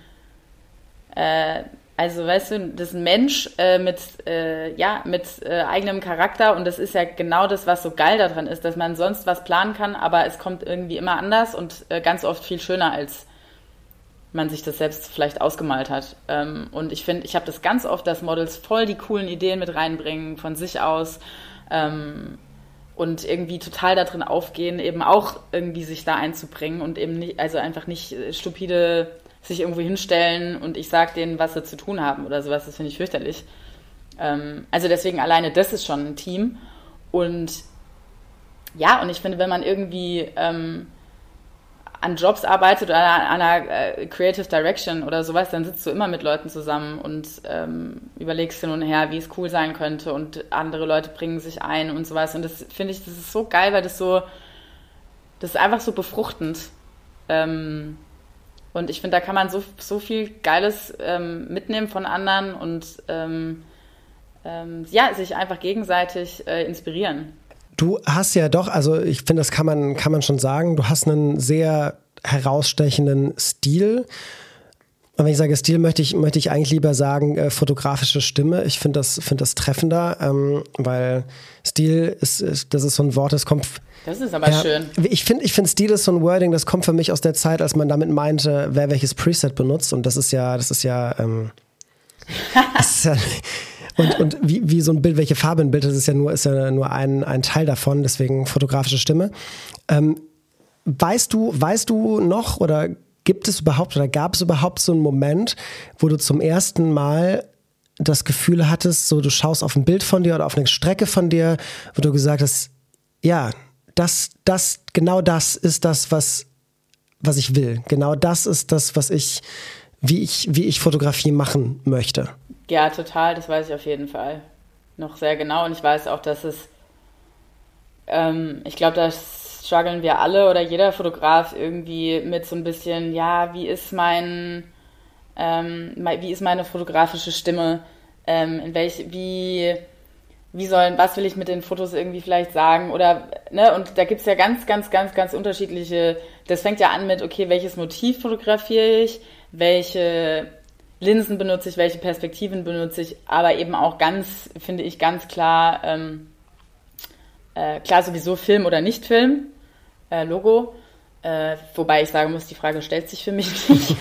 S1: äh, also weißt du, das ist ein Mensch äh, mit, äh, ja, mit äh, eigenem Charakter und das ist ja genau das, was so geil daran ist, dass man sonst was planen kann, aber es kommt irgendwie immer anders und äh, ganz oft viel schöner, als man sich das selbst vielleicht ausgemalt hat. Ähm, und ich finde, ich habe das ganz oft, dass Models voll die coolen Ideen mit reinbringen von sich aus ähm, und irgendwie total darin aufgehen, eben auch irgendwie sich da einzubringen und eben nicht, also einfach nicht äh, stupide sich irgendwo hinstellen und ich sage denen, was sie zu tun haben oder sowas. Das finde ich fürchterlich. Ähm, also deswegen alleine das ist schon ein Team. Und ja, und ich finde, wenn man irgendwie ähm, an Jobs arbeitet oder an einer äh, Creative Direction oder sowas, dann sitzt du immer mit Leuten zusammen und ähm, überlegst hin und her, wie es cool sein könnte und andere Leute bringen sich ein und sowas. Und das finde ich, das ist so geil, weil das so, das ist einfach so befruchtend. Ähm, und ich finde, da kann man so, so viel Geiles ähm, mitnehmen von anderen und ähm, ähm, ja, sich einfach gegenseitig äh, inspirieren.
S2: Du hast ja doch, also ich finde, das kann man, kann man schon sagen, du hast einen sehr herausstechenden Stil. Und wenn ich sage Stil, möchte ich, möchte ich eigentlich lieber sagen äh, fotografische Stimme. Ich finde das, find das treffender, ähm, weil Stil ist, ist, das ist so ein Wort, das kommt
S1: das ist aber ja, schön.
S2: Ich finde, ich find, Stil ist so ein Wording, das kommt für mich aus der Zeit, als man damit meinte, wer welches Preset benutzt. Und das ist ja, das ist ja, ähm, das ist ja und, und wie, wie so ein Bild, welche Farbe ein Bild, das ist ja nur, ist ja nur ein, ein Teil davon, deswegen fotografische Stimme. Ähm, weißt du, weißt du noch oder gibt es überhaupt oder gab es überhaupt so einen Moment, wo du zum ersten Mal das Gefühl hattest, so du schaust auf ein Bild von dir oder auf eine Strecke von dir, wo du gesagt hast, ja, das, das, genau das ist das, was, was ich will. Genau das ist das, was ich, wie ich, wie ich Fotografie machen möchte.
S1: Ja, total, das weiß ich auf jeden Fall. Noch sehr genau. Und ich weiß auch, dass es, ähm, ich glaube, das strugglen wir alle oder jeder Fotograf irgendwie mit so ein bisschen, ja, wie ist mein, ähm, wie ist meine fotografische Stimme? Ähm, in welch, wie, wie sollen, was will ich mit den Fotos irgendwie vielleicht sagen? Oder, ne, und da gibt's ja ganz, ganz, ganz, ganz unterschiedliche, das fängt ja an mit, okay, welches Motiv fotografiere ich, welche Linsen benutze ich, welche Perspektiven benutze ich, aber eben auch ganz, finde ich, ganz klar, ähm, äh, klar sowieso Film oder nicht Film, äh, Logo. Äh, wobei ich sagen muss, die Frage stellt sich für mich nicht.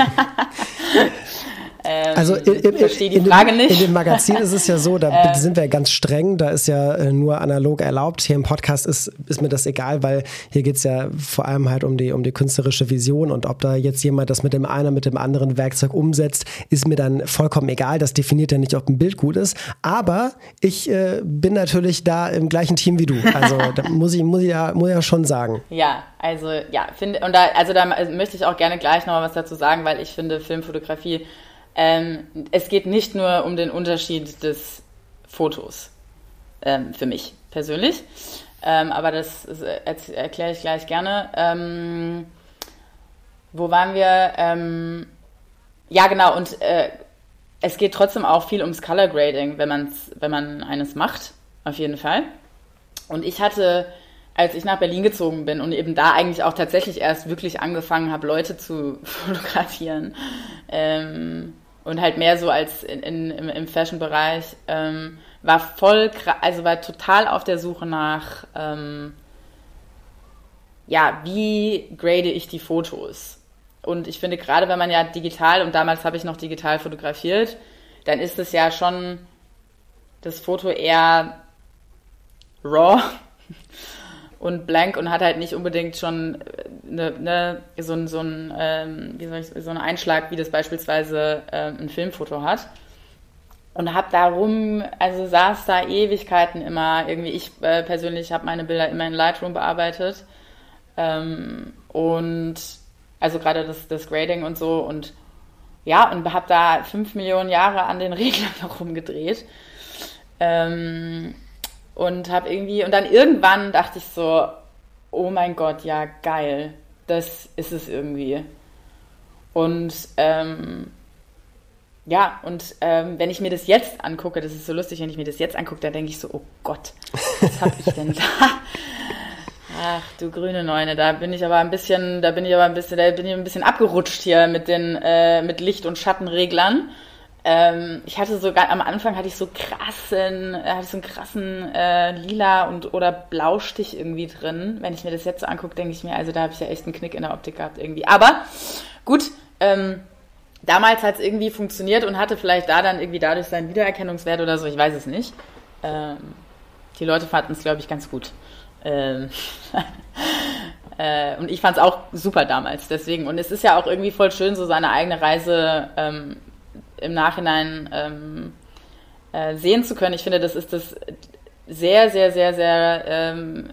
S2: Ähm, also in, in, verstehe die Frage in, nicht. In dem Magazin ist es ja so, da ähm, sind wir ganz streng, da ist ja äh, nur analog erlaubt. Hier im Podcast ist, ist mir das egal, weil hier geht es ja vor allem halt um die, um die künstlerische Vision und ob da jetzt jemand das mit dem einen, mit dem anderen Werkzeug umsetzt, ist mir dann vollkommen egal. Das definiert ja nicht, ob ein Bild gut ist. Aber ich äh, bin natürlich da im gleichen Team wie du. Also da muss ich, muss ich ja, muss ja schon sagen.
S1: Ja, also ja, finde und da, also da möchte ich auch gerne gleich noch mal was dazu sagen, weil ich finde Filmfotografie ähm, es geht nicht nur um den Unterschied des Fotos, ähm, für mich persönlich, ähm, aber das erkläre ich gleich gerne. Ähm, wo waren wir? Ähm, ja, genau, und äh, es geht trotzdem auch viel ums Color Grading, wenn, man's, wenn man eines macht, auf jeden Fall. Und ich hatte, als ich nach Berlin gezogen bin und eben da eigentlich auch tatsächlich erst wirklich angefangen habe, Leute zu fotografieren, ähm, und halt mehr so als in, in, im, im Fashion-Bereich, ähm, war voll, also war total auf der Suche nach, ähm, ja, wie grade ich die Fotos? Und ich finde, gerade wenn man ja digital, und damals habe ich noch digital fotografiert, dann ist es ja schon das Foto eher raw und blank und hat halt nicht unbedingt schon eine, ne, so, ein, so, ein, ähm, wie soll ich, so einen Einschlag, wie das beispielsweise ähm, ein Filmfoto hat. Und habe darum, also saß da Ewigkeiten immer, irgendwie, ich äh, persönlich habe meine Bilder immer in Lightroom bearbeitet. Ähm, und also gerade das, das Grading und so und ja, und habe da fünf Millionen Jahre an den Reglern herumgedreht. Ähm, und habe irgendwie, und dann irgendwann dachte ich so, oh mein Gott, ja, geil, das ist es irgendwie. Und ähm, ja, und ähm, wenn ich mir das jetzt angucke, das ist so lustig, wenn ich mir das jetzt angucke, dann denke ich so, oh Gott, was habe ich denn da? Ach, du grüne Neune, da bin ich aber ein bisschen, da bin ich aber ein bisschen, da bin ich ein bisschen abgerutscht hier mit den, äh, mit Licht- und Schattenreglern. Ähm, ich hatte sogar am Anfang hatte ich so krassen, hatte ich so einen krassen äh, lila und oder Blaustich irgendwie drin. Wenn ich mir das jetzt so angucke, denke ich mir, also da habe ich ja echt einen Knick in der Optik gehabt irgendwie. Aber gut, ähm, damals hat es irgendwie funktioniert und hatte vielleicht da dann irgendwie dadurch seinen Wiedererkennungswert oder so, ich weiß es nicht. Ähm, die Leute fanden es, glaube ich, ganz gut. Ähm, äh, und ich fand es auch super damals, deswegen. Und es ist ja auch irgendwie voll schön, so seine eigene Reise ähm, im Nachhinein ähm, äh, sehen zu können. Ich finde, das ist das sehr, sehr, sehr, sehr, ähm,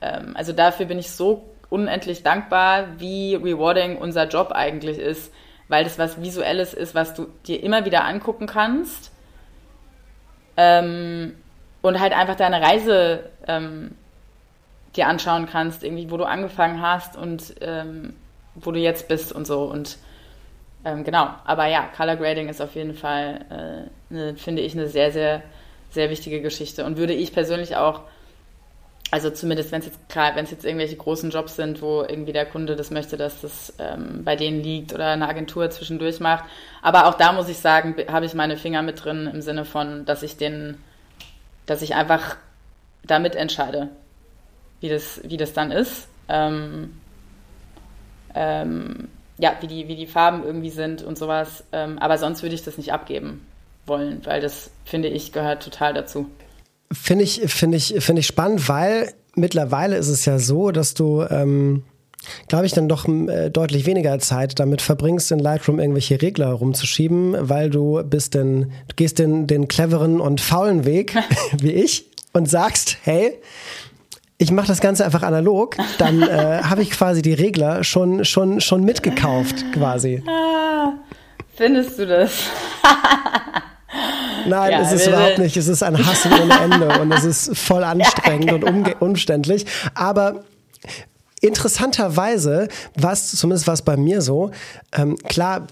S1: ähm, also dafür bin ich so unendlich dankbar, wie rewarding unser Job eigentlich ist, weil das was Visuelles ist, was du dir immer wieder angucken kannst ähm, und halt einfach deine Reise ähm, dir anschauen kannst, irgendwie, wo du angefangen hast und ähm, wo du jetzt bist und so und ähm, genau, aber ja, Color Grading ist auf jeden Fall, äh, eine, finde ich, eine sehr, sehr, sehr wichtige Geschichte und würde ich persönlich auch, also zumindest wenn es jetzt wenn es jetzt irgendwelche großen Jobs sind, wo irgendwie der Kunde das möchte, dass das ähm, bei denen liegt oder eine Agentur zwischendurch macht. Aber auch da muss ich sagen, habe ich meine Finger mit drin im Sinne von, dass ich den, dass ich einfach damit entscheide, wie das, wie das dann ist. Ähm, ähm, ja, wie die, wie die Farben irgendwie sind und sowas. Ähm, aber sonst würde ich das nicht abgeben wollen, weil das, finde ich, gehört total dazu.
S2: Finde ich, finde ich, finde ich spannend, weil mittlerweile ist es ja so, dass du, ähm, glaube ich, dann doch äh, deutlich weniger Zeit damit verbringst, in Lightroom irgendwelche Regler rumzuschieben, weil du bist denn, du gehst den, den cleveren und faulen Weg, wie ich, und sagst, hey, ich mache das Ganze einfach analog, dann äh, habe ich quasi die Regler schon, schon, schon mitgekauft, quasi.
S1: Ah, findest du das?
S2: Nein, ja, es ist überhaupt nicht. Es ist ein Hass ohne Ende und es ist voll anstrengend ja, und umständlich. Aber interessanterweise, was zumindest war es bei mir so, ähm, klar,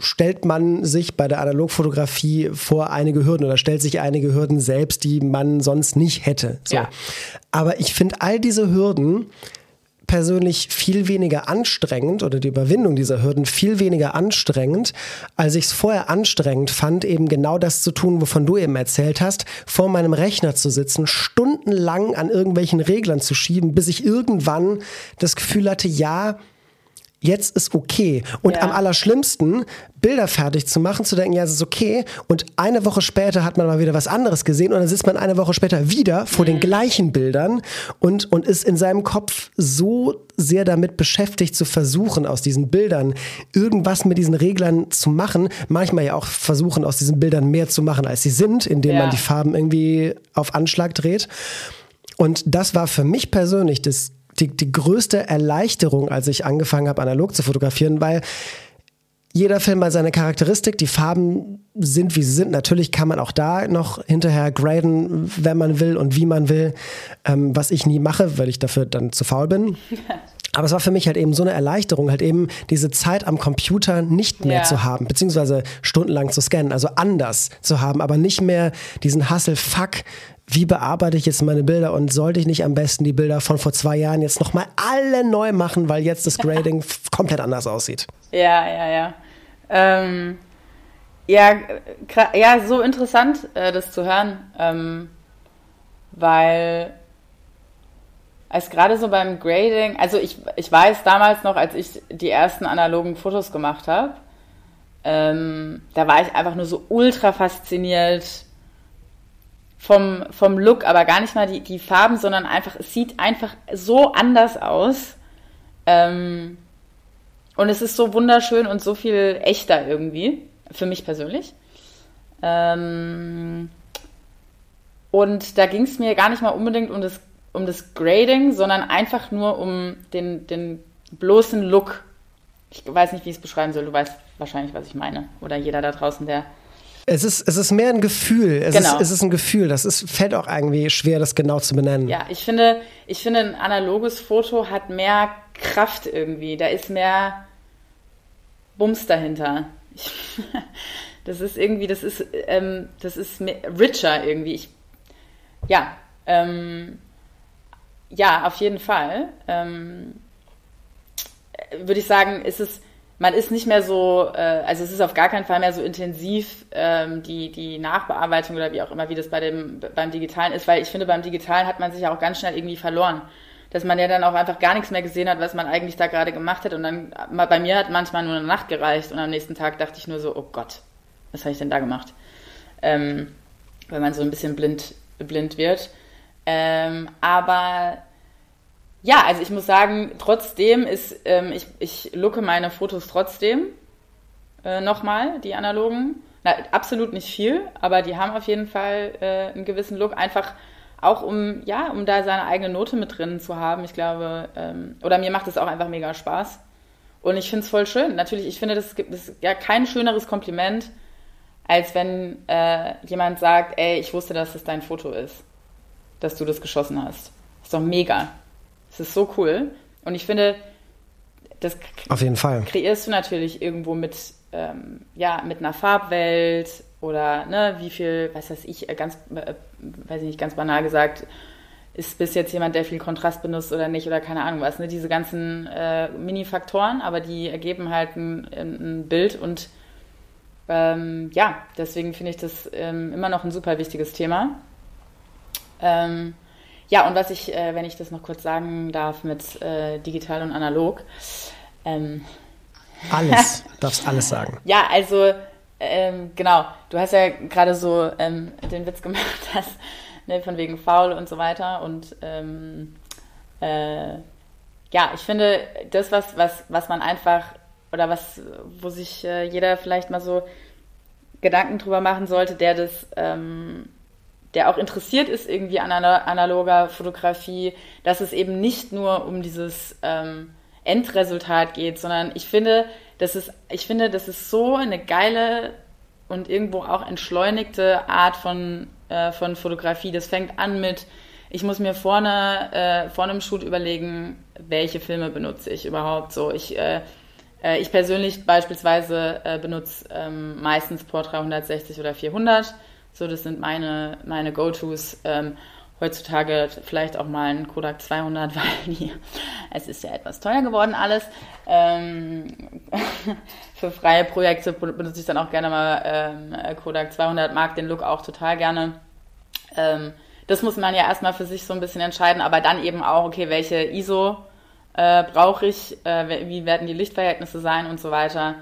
S2: stellt man sich bei der Analogfotografie vor einige Hürden oder stellt sich einige Hürden selbst, die man sonst nicht hätte. So. Ja. Aber ich finde all diese Hürden persönlich viel weniger anstrengend oder die Überwindung dieser Hürden viel weniger anstrengend, als ich es vorher anstrengend fand, eben genau das zu tun, wovon du eben erzählt hast, vor meinem Rechner zu sitzen, stundenlang an irgendwelchen Reglern zu schieben, bis ich irgendwann das Gefühl hatte, ja, jetzt ist okay. Und ja. am allerschlimmsten, Bilder fertig zu machen, zu denken, ja, es ist okay. Und eine Woche später hat man mal wieder was anderes gesehen und dann sitzt man eine Woche später wieder vor mhm. den gleichen Bildern und, und ist in seinem Kopf so sehr damit beschäftigt zu versuchen, aus diesen Bildern irgendwas mit diesen Reglern zu machen. Manchmal ja auch versuchen, aus diesen Bildern mehr zu machen, als sie sind, indem ja. man die Farben irgendwie auf Anschlag dreht. Und das war für mich persönlich das die, die größte Erleichterung, als ich angefangen habe, analog zu fotografieren, weil jeder Film hat seine Charakteristik, die Farben sind, wie sie sind. Natürlich kann man auch da noch hinterher graden, wenn man will und wie man will, ähm, was ich nie mache, weil ich dafür dann zu faul bin. Aber es war für mich halt eben so eine Erleichterung, halt eben diese Zeit am Computer nicht mehr ja. zu haben, beziehungsweise stundenlang zu scannen, also anders zu haben, aber nicht mehr diesen Hustle, fuck, wie bearbeite ich jetzt meine Bilder und sollte ich nicht am besten die Bilder von vor zwei Jahren jetzt nochmal alle neu machen, weil jetzt das Grading komplett anders aussieht.
S1: Ja, ja, ja. Ähm, ja, ja, so interessant, äh, das zu hören, ähm, weil als gerade so beim Grading, also ich, ich weiß damals noch, als ich die ersten analogen Fotos gemacht habe, ähm, da war ich einfach nur so ultra fasziniert vom, vom Look, aber gar nicht mal die, die Farben, sondern einfach, es sieht einfach so anders aus. Ähm, und es ist so wunderschön und so viel echter irgendwie, für mich persönlich. Ähm, und da ging es mir gar nicht mal unbedingt um das, um das Grading, sondern einfach nur um den, den bloßen Look. Ich weiß nicht, wie ich es beschreiben soll. Du weißt wahrscheinlich, was ich meine. Oder jeder da draußen, der
S2: es ist, es ist mehr ein Gefühl. Es, genau. ist, es ist ein Gefühl. Das ist, fällt auch irgendwie schwer, das genau zu benennen.
S1: Ja, ich finde, ich finde, ein analoges Foto hat mehr Kraft irgendwie. Da ist mehr Bums dahinter. Ich, das ist irgendwie, das ist, ähm, das ist richer irgendwie. Ich, ja, ähm, ja, auf jeden Fall. Ähm, würde ich sagen, ist es man ist nicht mehr so, äh, also es ist auf gar keinen Fall mehr so intensiv ähm, die, die Nachbearbeitung oder wie auch immer, wie das bei dem, beim Digitalen ist, weil ich finde, beim Digitalen hat man sich ja auch ganz schnell irgendwie verloren. Dass man ja dann auch einfach gar nichts mehr gesehen hat, was man eigentlich da gerade gemacht hat. Und dann, bei mir hat manchmal nur eine Nacht gereicht und am nächsten Tag dachte ich nur so, oh Gott, was habe ich denn da gemacht? Ähm, weil man so ein bisschen blind, blind wird. Ähm, aber ja, also ich muss sagen, trotzdem ist, ähm, ich, ich looke meine Fotos trotzdem äh, nochmal, die analogen. Na, absolut nicht viel, aber die haben auf jeden Fall äh, einen gewissen Look, einfach auch um, ja, um da seine eigene Note mit drin zu haben. Ich glaube, ähm, oder mir macht es auch einfach mega Spaß. Und ich finde es voll schön. Natürlich, ich finde, das gibt es ja kein schöneres Kompliment, als wenn äh, jemand sagt, ey, ich wusste, dass das dein Foto ist, dass du das geschossen hast. Ist doch mega. Das ist so cool. Und ich finde, das
S2: Auf jeden Fall.
S1: kreierst du natürlich irgendwo mit, ähm, ja, mit einer Farbwelt oder ne, wie viel, was weiß ich, äh, ganz, äh, weiß ich nicht, ganz banal gesagt, ist bis jetzt jemand, der viel Kontrast benutzt oder nicht oder keine Ahnung was. Ne? Diese ganzen äh, Mini-Faktoren, aber die ergeben halt ein, ein Bild und ähm, ja, deswegen finde ich das ähm, immer noch ein super wichtiges Thema. Ähm, ja, und was ich, äh, wenn ich das noch kurz sagen darf, mit äh, digital und analog. Ähm,
S2: alles, darfst alles sagen.
S1: Ja, also ähm, genau, du hast ja gerade so ähm, den Witz gemacht, dass, ne, von wegen faul und so weiter. Und ähm, äh, ja, ich finde, das, was, was, was man einfach, oder was, wo sich äh, jeder vielleicht mal so Gedanken drüber machen sollte, der das ähm, der auch interessiert ist irgendwie an analoger Fotografie, dass es eben nicht nur um dieses ähm, Endresultat geht, sondern ich finde, das ist, ich finde, das ist so eine geile und irgendwo auch entschleunigte Art von, äh, von Fotografie. Das fängt an mit, ich muss mir vorne, äh, vor einem Shoot überlegen, welche Filme benutze ich überhaupt so. Ich, äh, Äh, ich persönlich beispielsweise äh, benutze ähm, meistens Por 360 oder 400. So, das sind meine, meine Go-Tos. Ähm, heutzutage vielleicht auch mal ein Kodak 200, weil die, es ist ja etwas teuer geworden alles. Ähm, für freie Projekte benutze ich dann auch gerne mal ähm, Kodak 200, mag den Look auch total gerne. Ähm, das muss man ja erstmal für sich so ein bisschen entscheiden, aber dann eben auch, okay, welche ISO äh, brauche ich, äh, wie werden die Lichtverhältnisse sein und so weiter.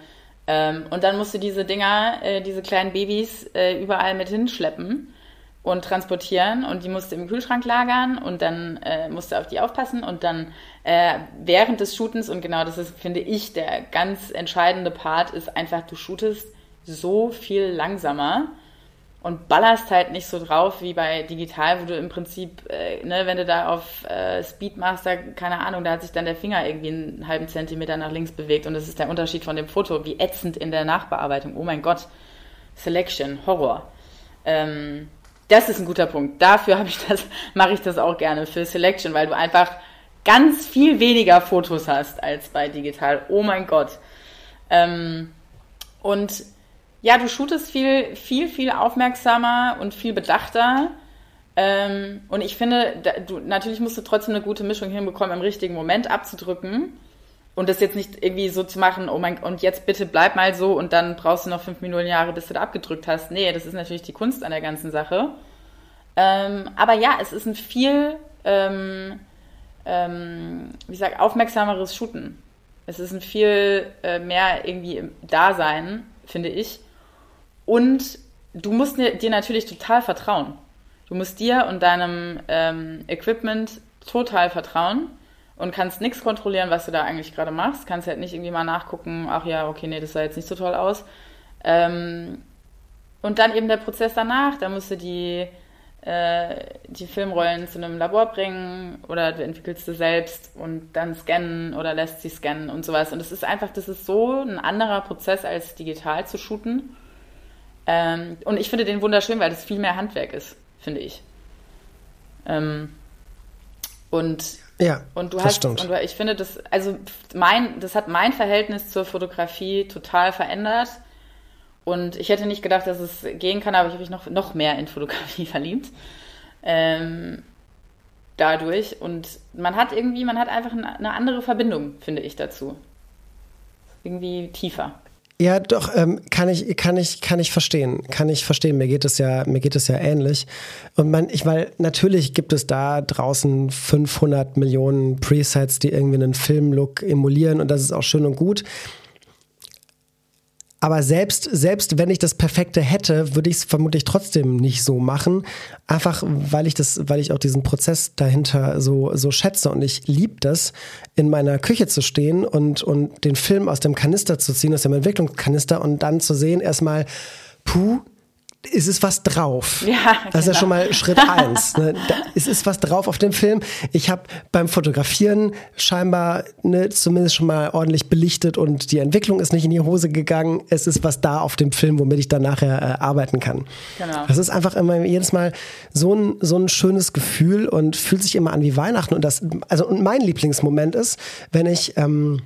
S1: Ähm, und dann musst du diese Dinger, äh, diese kleinen Babys äh, überall mit hinschleppen und transportieren. Und die musst du im Kühlschrank lagern und dann äh, musst du auf die aufpassen. Und dann äh, während des Shootens und genau das ist, finde ich, der ganz entscheidende Part ist einfach, du shootest so viel langsamer und ballerst halt nicht so drauf wie bei digital, wo du im Prinzip, äh, ne, wenn du da auf äh, Speed keine Ahnung, da hat sich dann der Finger irgendwie einen halben Zentimeter nach links bewegt und das ist der Unterschied von dem Foto, wie ätzend in der Nachbearbeitung. Oh mein Gott, Selection, Horror. Ähm, das ist ein guter Punkt. Dafür habe ich das, mache ich das auch gerne für Selection, weil du einfach ganz viel weniger Fotos hast als bei digital. Oh mein Gott. Ähm, und ja, du shootest viel, viel, viel aufmerksamer und viel bedachter. Ähm, und ich finde, da, du, natürlich musst du trotzdem eine gute Mischung hinbekommen, im richtigen Moment abzudrücken. Und das jetzt nicht irgendwie so zu machen, oh mein, und jetzt bitte bleib mal so und dann brauchst du noch fünf Millionen Jahre, bis du da abgedrückt hast. Nee, das ist natürlich die Kunst an der ganzen Sache. Ähm, aber ja, es ist ein viel, ähm, ähm, wie gesagt, aufmerksameres Shooten. Es ist ein viel äh, mehr irgendwie im Dasein, finde ich. Und du musst dir natürlich total vertrauen. Du musst dir und deinem ähm, Equipment total vertrauen und kannst nichts kontrollieren, was du da eigentlich gerade machst. Kannst halt nicht irgendwie mal nachgucken, ach ja, okay, nee, das sah jetzt nicht so toll aus. Ähm, und dann eben der Prozess danach, da musst du die, äh, die Filmrollen zu einem Labor bringen oder du entwickelst sie selbst und dann scannen oder lässt sie scannen und sowas. Und es ist einfach, das ist so ein anderer Prozess als digital zu shooten. Ähm, und ich finde den wunderschön, weil das viel mehr Handwerk ist, finde ich. Ähm, und
S2: ja,
S1: und du hast, stimmt. und ich finde das, also mein, das hat mein Verhältnis zur Fotografie total verändert. Und ich hätte nicht gedacht, dass es gehen kann, aber ich habe mich noch, noch mehr in Fotografie verliebt. Ähm, dadurch. Und man hat irgendwie, man hat einfach eine andere Verbindung, finde ich, dazu. Irgendwie tiefer.
S2: Ja, doch, ähm, kann ich, kann ich, kann ich verstehen. Kann ich verstehen. Mir geht es ja, mir geht es ja ähnlich. Und man, ich, weil natürlich gibt es da draußen 500 Millionen Presets, die irgendwie einen Filmlook emulieren und das ist auch schön und gut. Aber selbst, selbst wenn ich das Perfekte hätte, würde ich es vermutlich trotzdem nicht so machen. Einfach, weil ich das, weil ich auch diesen Prozess dahinter so, so schätze. Und ich liebe das, in meiner Küche zu stehen und, und den Film aus dem Kanister zu ziehen, aus dem Entwicklungskanister und dann zu sehen, erstmal, puh, ist es was drauf. Ja, das ist ja genau. schon mal Schritt eins. Ne? Da, es ist was drauf auf dem Film. Ich habe beim Fotografieren scheinbar ne, zumindest schon mal ordentlich belichtet und die Entwicklung ist nicht in die Hose gegangen. Es ist was da auf dem Film, womit ich dann nachher äh, arbeiten kann. Genau. Das ist einfach immer jedes Mal so ein, so ein schönes Gefühl und fühlt sich immer an wie Weihnachten. Und das, also und mein Lieblingsmoment ist, wenn ich ähm,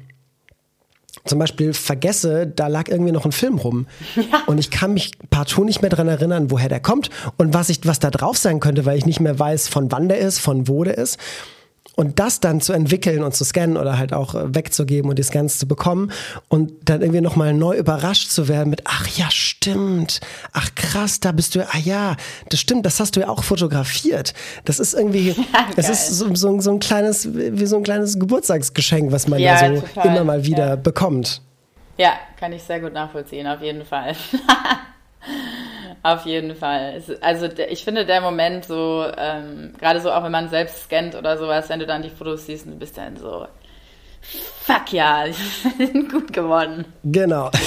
S2: zum Beispiel vergesse, da lag irgendwie noch ein Film rum. Ja. Und ich kann mich partout nicht mehr dran erinnern, woher der kommt und was, ich, was da drauf sein könnte, weil ich nicht mehr weiß, von wann der ist, von wo der ist. Und das dann zu entwickeln und zu scannen oder halt auch äh, wegzugeben und die Scans zu bekommen und dann irgendwie nochmal neu überrascht zu werden mit, ach ja, stimmt, ach krass, da bist du, ah ja, das stimmt, das hast du ja auch fotografiert. Das ist irgendwie, ja, es ist so, so, so, ein kleines, wie so ein kleines Geburtstagsgeschenk, was man ja, ja so total. immer mal wieder ja. bekommt.
S1: Ja, kann ich sehr gut nachvollziehen, auf jeden Fall. Auf jeden Fall. Also ich finde der Moment so, ähm, gerade so auch wenn man selbst scannt oder sowas, wenn du dann die Fotos siehst und du bist dann so, fuck ja, die sind gut geworden.
S2: Genau.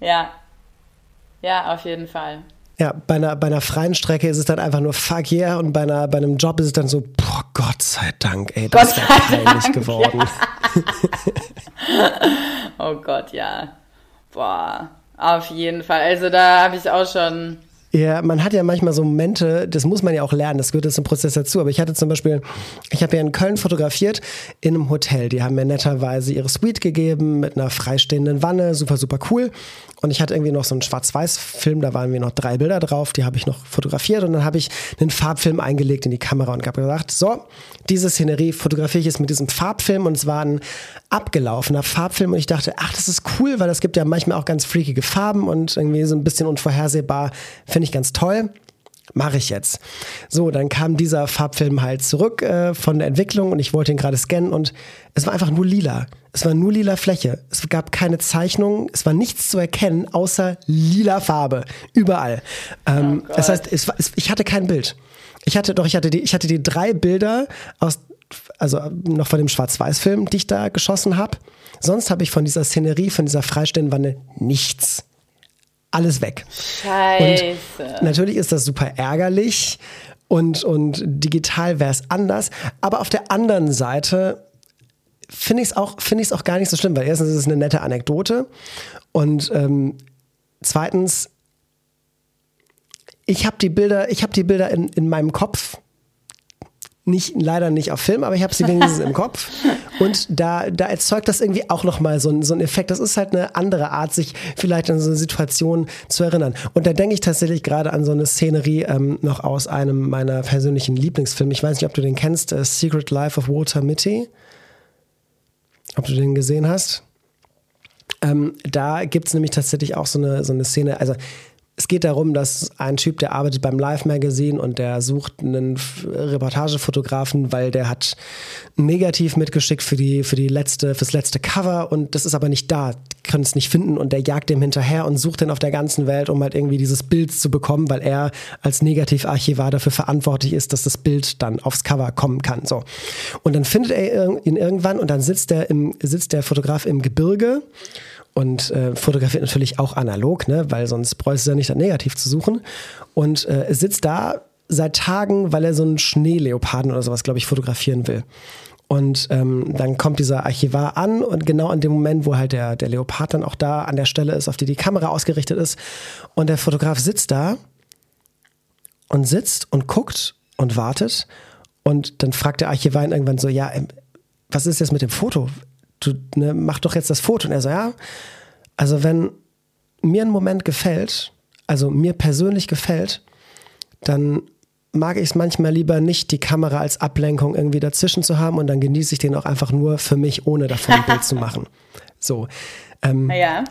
S1: Ja. Ja, auf jeden Fall.
S2: Ja, bei einer, bei einer freien Strecke ist es dann einfach nur fuck yeah und bei, einer, bei einem Job ist es dann so, boah, Gott sei Dank, ey, das wäre peinlich geworden.
S1: Ja. oh Gott, ja. Boah. Auf jeden Fall. Also da habe ich auch schon.
S2: Ja, man hat ja manchmal so Momente, das muss man ja auch lernen, das gehört jetzt zum Prozess dazu. Aber ich hatte zum Beispiel, ich habe ja in Köln fotografiert in einem Hotel. Die haben mir netterweise ihre Suite gegeben mit einer freistehenden Wanne, super, super cool. Und ich hatte irgendwie noch so einen Schwarz-Weiß-Film, da waren mir noch drei Bilder drauf, die habe ich noch fotografiert und dann habe ich einen Farbfilm eingelegt in die Kamera und habe gesagt, so, diese Szenerie fotografiere ich jetzt mit diesem Farbfilm und es war ein abgelaufener Farbfilm und ich dachte, ach, das ist cool, weil es gibt ja manchmal auch ganz freakige Farben und irgendwie so ein bisschen unvorhersehbar, finde ich ganz toll mache ich jetzt. So, dann kam dieser Farbfilm halt zurück äh, von der Entwicklung und ich wollte ihn gerade scannen und es war einfach nur lila. Es war nur lila Fläche. Es gab keine Zeichnung, es war nichts zu erkennen außer lila Farbe überall. Ähm, oh das heißt, es war, es, ich hatte kein Bild. Ich hatte doch, ich hatte die, ich hatte die drei Bilder aus, also noch von dem Schwarz-Weiß-Film, die ich da geschossen habe. Sonst habe ich von dieser Szenerie, von dieser Freistellenwanne nichts alles weg.
S1: Scheiße.
S2: Und natürlich ist das super ärgerlich und, und digital wäre es anders. Aber auf der anderen Seite finde ich es auch, find auch gar nicht so schlimm, weil erstens ist es eine nette Anekdote und ähm, zweitens, ich habe die Bilder, ich habe die Bilder in, in meinem Kopf nicht, leider nicht auf Film, aber ich habe sie wenigstens im Kopf. Und da, da erzeugt das irgendwie auch nochmal so, so einen Effekt. Das ist halt eine andere Art, sich vielleicht an so eine Situation zu erinnern. Und da denke ich tatsächlich gerade an so eine Szenerie ähm, noch aus einem meiner persönlichen Lieblingsfilme. Ich weiß nicht, ob du den kennst, uh, Secret Life of Walter Mitty. Ob du den gesehen hast? Ähm, da gibt es nämlich tatsächlich auch so eine, so eine Szene. Also es geht darum, dass ein Typ, der arbeitet beim Live Magazine und der sucht einen Reportagefotografen, weil der hat Negativ mitgeschickt für die für die letzte fürs letzte Cover und das ist aber nicht da, die können es nicht finden und der jagt dem hinterher und sucht den auf der ganzen Welt, um halt irgendwie dieses Bild zu bekommen, weil er als Negativarchivar dafür verantwortlich ist, dass das Bild dann aufs Cover kommen kann. So und dann findet er ihn irgendwann und dann sitzt der im sitzt der Fotograf im Gebirge und äh, fotografiert natürlich auch analog, ne, weil sonst bräuchte er nicht das Negativ zu suchen. Und äh, sitzt da seit Tagen, weil er so einen Schneeleoparden oder sowas, glaube ich, fotografieren will. Und ähm, dann kommt dieser Archivar an und genau an dem Moment, wo halt der, der Leopard dann auch da an der Stelle ist, auf die die Kamera ausgerichtet ist. Und der Fotograf sitzt da und sitzt und guckt und wartet. Und dann fragt der Archivar ihn irgendwann so, ja, ähm, was ist jetzt mit dem Foto? Du ne, mach doch jetzt das Foto. Und er so, ja, also wenn mir ein Moment gefällt, also mir persönlich gefällt, dann mag ich es manchmal lieber nicht, die Kamera als Ablenkung irgendwie dazwischen zu haben und dann genieße ich den auch einfach nur für mich, ohne davon ein Bild zu machen. So. Ähm,
S1: ja.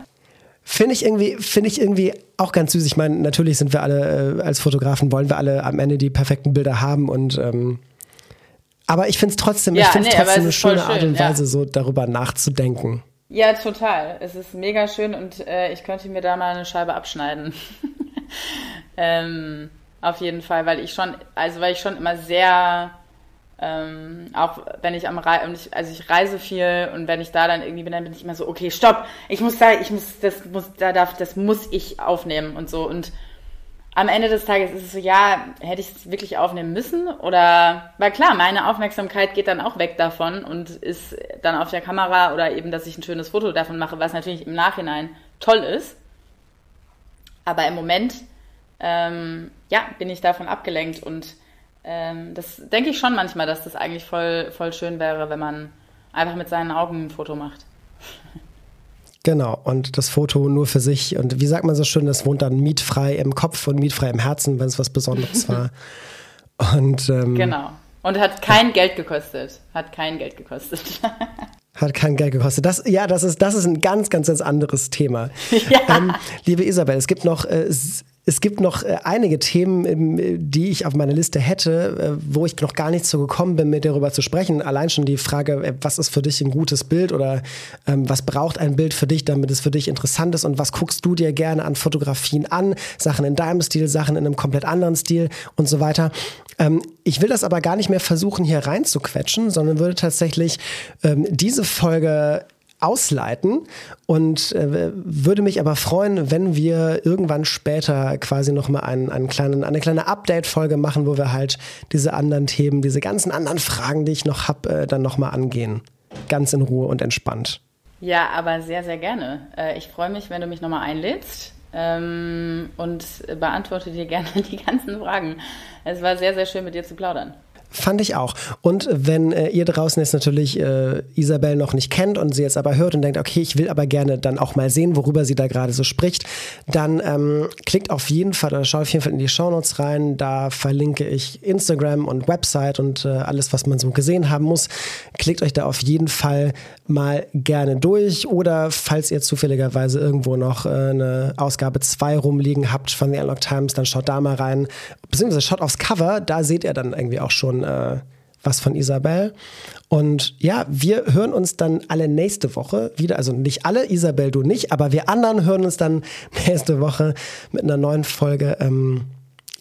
S2: Finde ich irgendwie, finde ich irgendwie auch ganz süß. Ich meine, natürlich sind wir alle äh, als Fotografen wollen wir alle am Ende die perfekten Bilder haben und ähm, aber ich finde es trotzdem, ja, ich finde nee, trotzdem eine schöne schön, Art und Weise, ja. so darüber nachzudenken.
S1: Ja, total. Es ist mega schön und äh, ich könnte mir da mal eine Scheibe abschneiden. ähm, auf jeden Fall, weil ich schon, also weil ich schon immer sehr, ähm, auch wenn ich am Reisen, also ich reise viel und wenn ich da dann irgendwie bin, dann bin ich immer so, okay, stopp, ich muss da, ich muss, das muss, da darf, das muss ich aufnehmen und so und am Ende des Tages ist es so, ja, hätte ich es wirklich aufnehmen müssen? Oder, weil klar, meine Aufmerksamkeit geht dann auch weg davon und ist dann auf der Kamera oder eben, dass ich ein schönes Foto davon mache, was natürlich im Nachhinein toll ist. Aber im Moment, ähm, ja, bin ich davon abgelenkt und ähm, das denke ich schon manchmal, dass das eigentlich voll, voll schön wäre, wenn man einfach mit seinen Augen ein Foto macht.
S2: Genau, und das Foto nur für sich. Und wie sagt man so schön, das wohnt dann mietfrei im Kopf und mietfrei im Herzen, wenn es was Besonderes war. Und, ähm,
S1: genau. Und hat kein ja. Geld gekostet. Hat kein Geld gekostet.
S2: Hat kein Geld gekostet. Das, ja, das ist, das ist ein ganz, ganz, ganz anderes Thema. Ja. Ähm, liebe Isabel, es gibt noch äh, es gibt noch äh, einige Themen, ähm, die ich auf meiner Liste hätte, äh, wo ich noch gar nicht so gekommen bin, mit darüber zu sprechen. Allein schon die Frage, äh, was ist für dich ein gutes Bild oder ähm, was braucht ein Bild für dich, damit es für dich interessant ist und was guckst du dir gerne an Fotografien an? Sachen in deinem Stil, Sachen in einem komplett anderen Stil und so weiter. Ähm, ich will das aber gar nicht mehr versuchen, hier reinzuquetschen, sondern würde tatsächlich diese Folge ausleiten und äh, würde mich aber freuen, wenn wir irgendwann später quasi nochmal einen, einen kleinen, eine kleine Update-Folge machen, wo wir halt diese anderen Themen, diese ganzen anderen Fragen, die ich noch habe, äh, dann nochmal angehen. Ganz in Ruhe und entspannt.
S1: Ja, aber sehr, sehr gerne. Äh, ich freue mich, wenn du mich nochmal einlädst. ähm, und beantworte dir gerne die ganzen Fragen. Es war sehr, sehr schön mit dir zu plaudern.
S2: Fand ich auch. Und wenn äh, ihr draußen jetzt natürlich äh, Isabel noch nicht kennt und sie jetzt aber hört und denkt, okay, ich will aber gerne dann auch mal sehen, worüber sie da gerade so spricht, dann ähm, klickt auf jeden Fall oder schaut auf jeden Fall in die Shownotes rein. Da verlinke ich Instagram und Website und äh, alles, was man so gesehen haben muss. Klickt euch da auf jeden Fall mal gerne durch. Oder falls ihr zufälligerweise irgendwo noch äh, eine Ausgabe 2 rumliegen habt von The Unlock Times, dann schaut da mal rein. Beziehungsweise schaut aufs Cover, da seht ihr dann irgendwie auch schon äh, was von Isabel. Und ja, wir hören uns dann alle nächste Woche wieder. Also nicht alle, Isabel, du nicht, aber wir anderen hören uns dann nächste Woche mit einer neuen Folge. Ähm,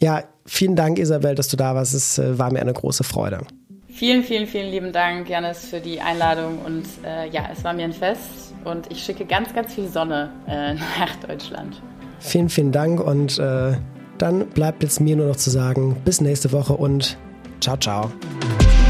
S2: ja, vielen Dank, Isabel, dass du da warst. Es äh, war mir eine große Freude.
S1: Vielen, vielen, vielen lieben Dank, Janis, für die Einladung. Und äh, ja, es war mir ein Fest. Und ich schicke ganz, ganz viel Sonne äh, nach Deutschland.
S2: Vielen, vielen Dank. Und äh, dann bleibt jetzt mir nur noch zu sagen, bis nächste Woche und Ciao, ciao.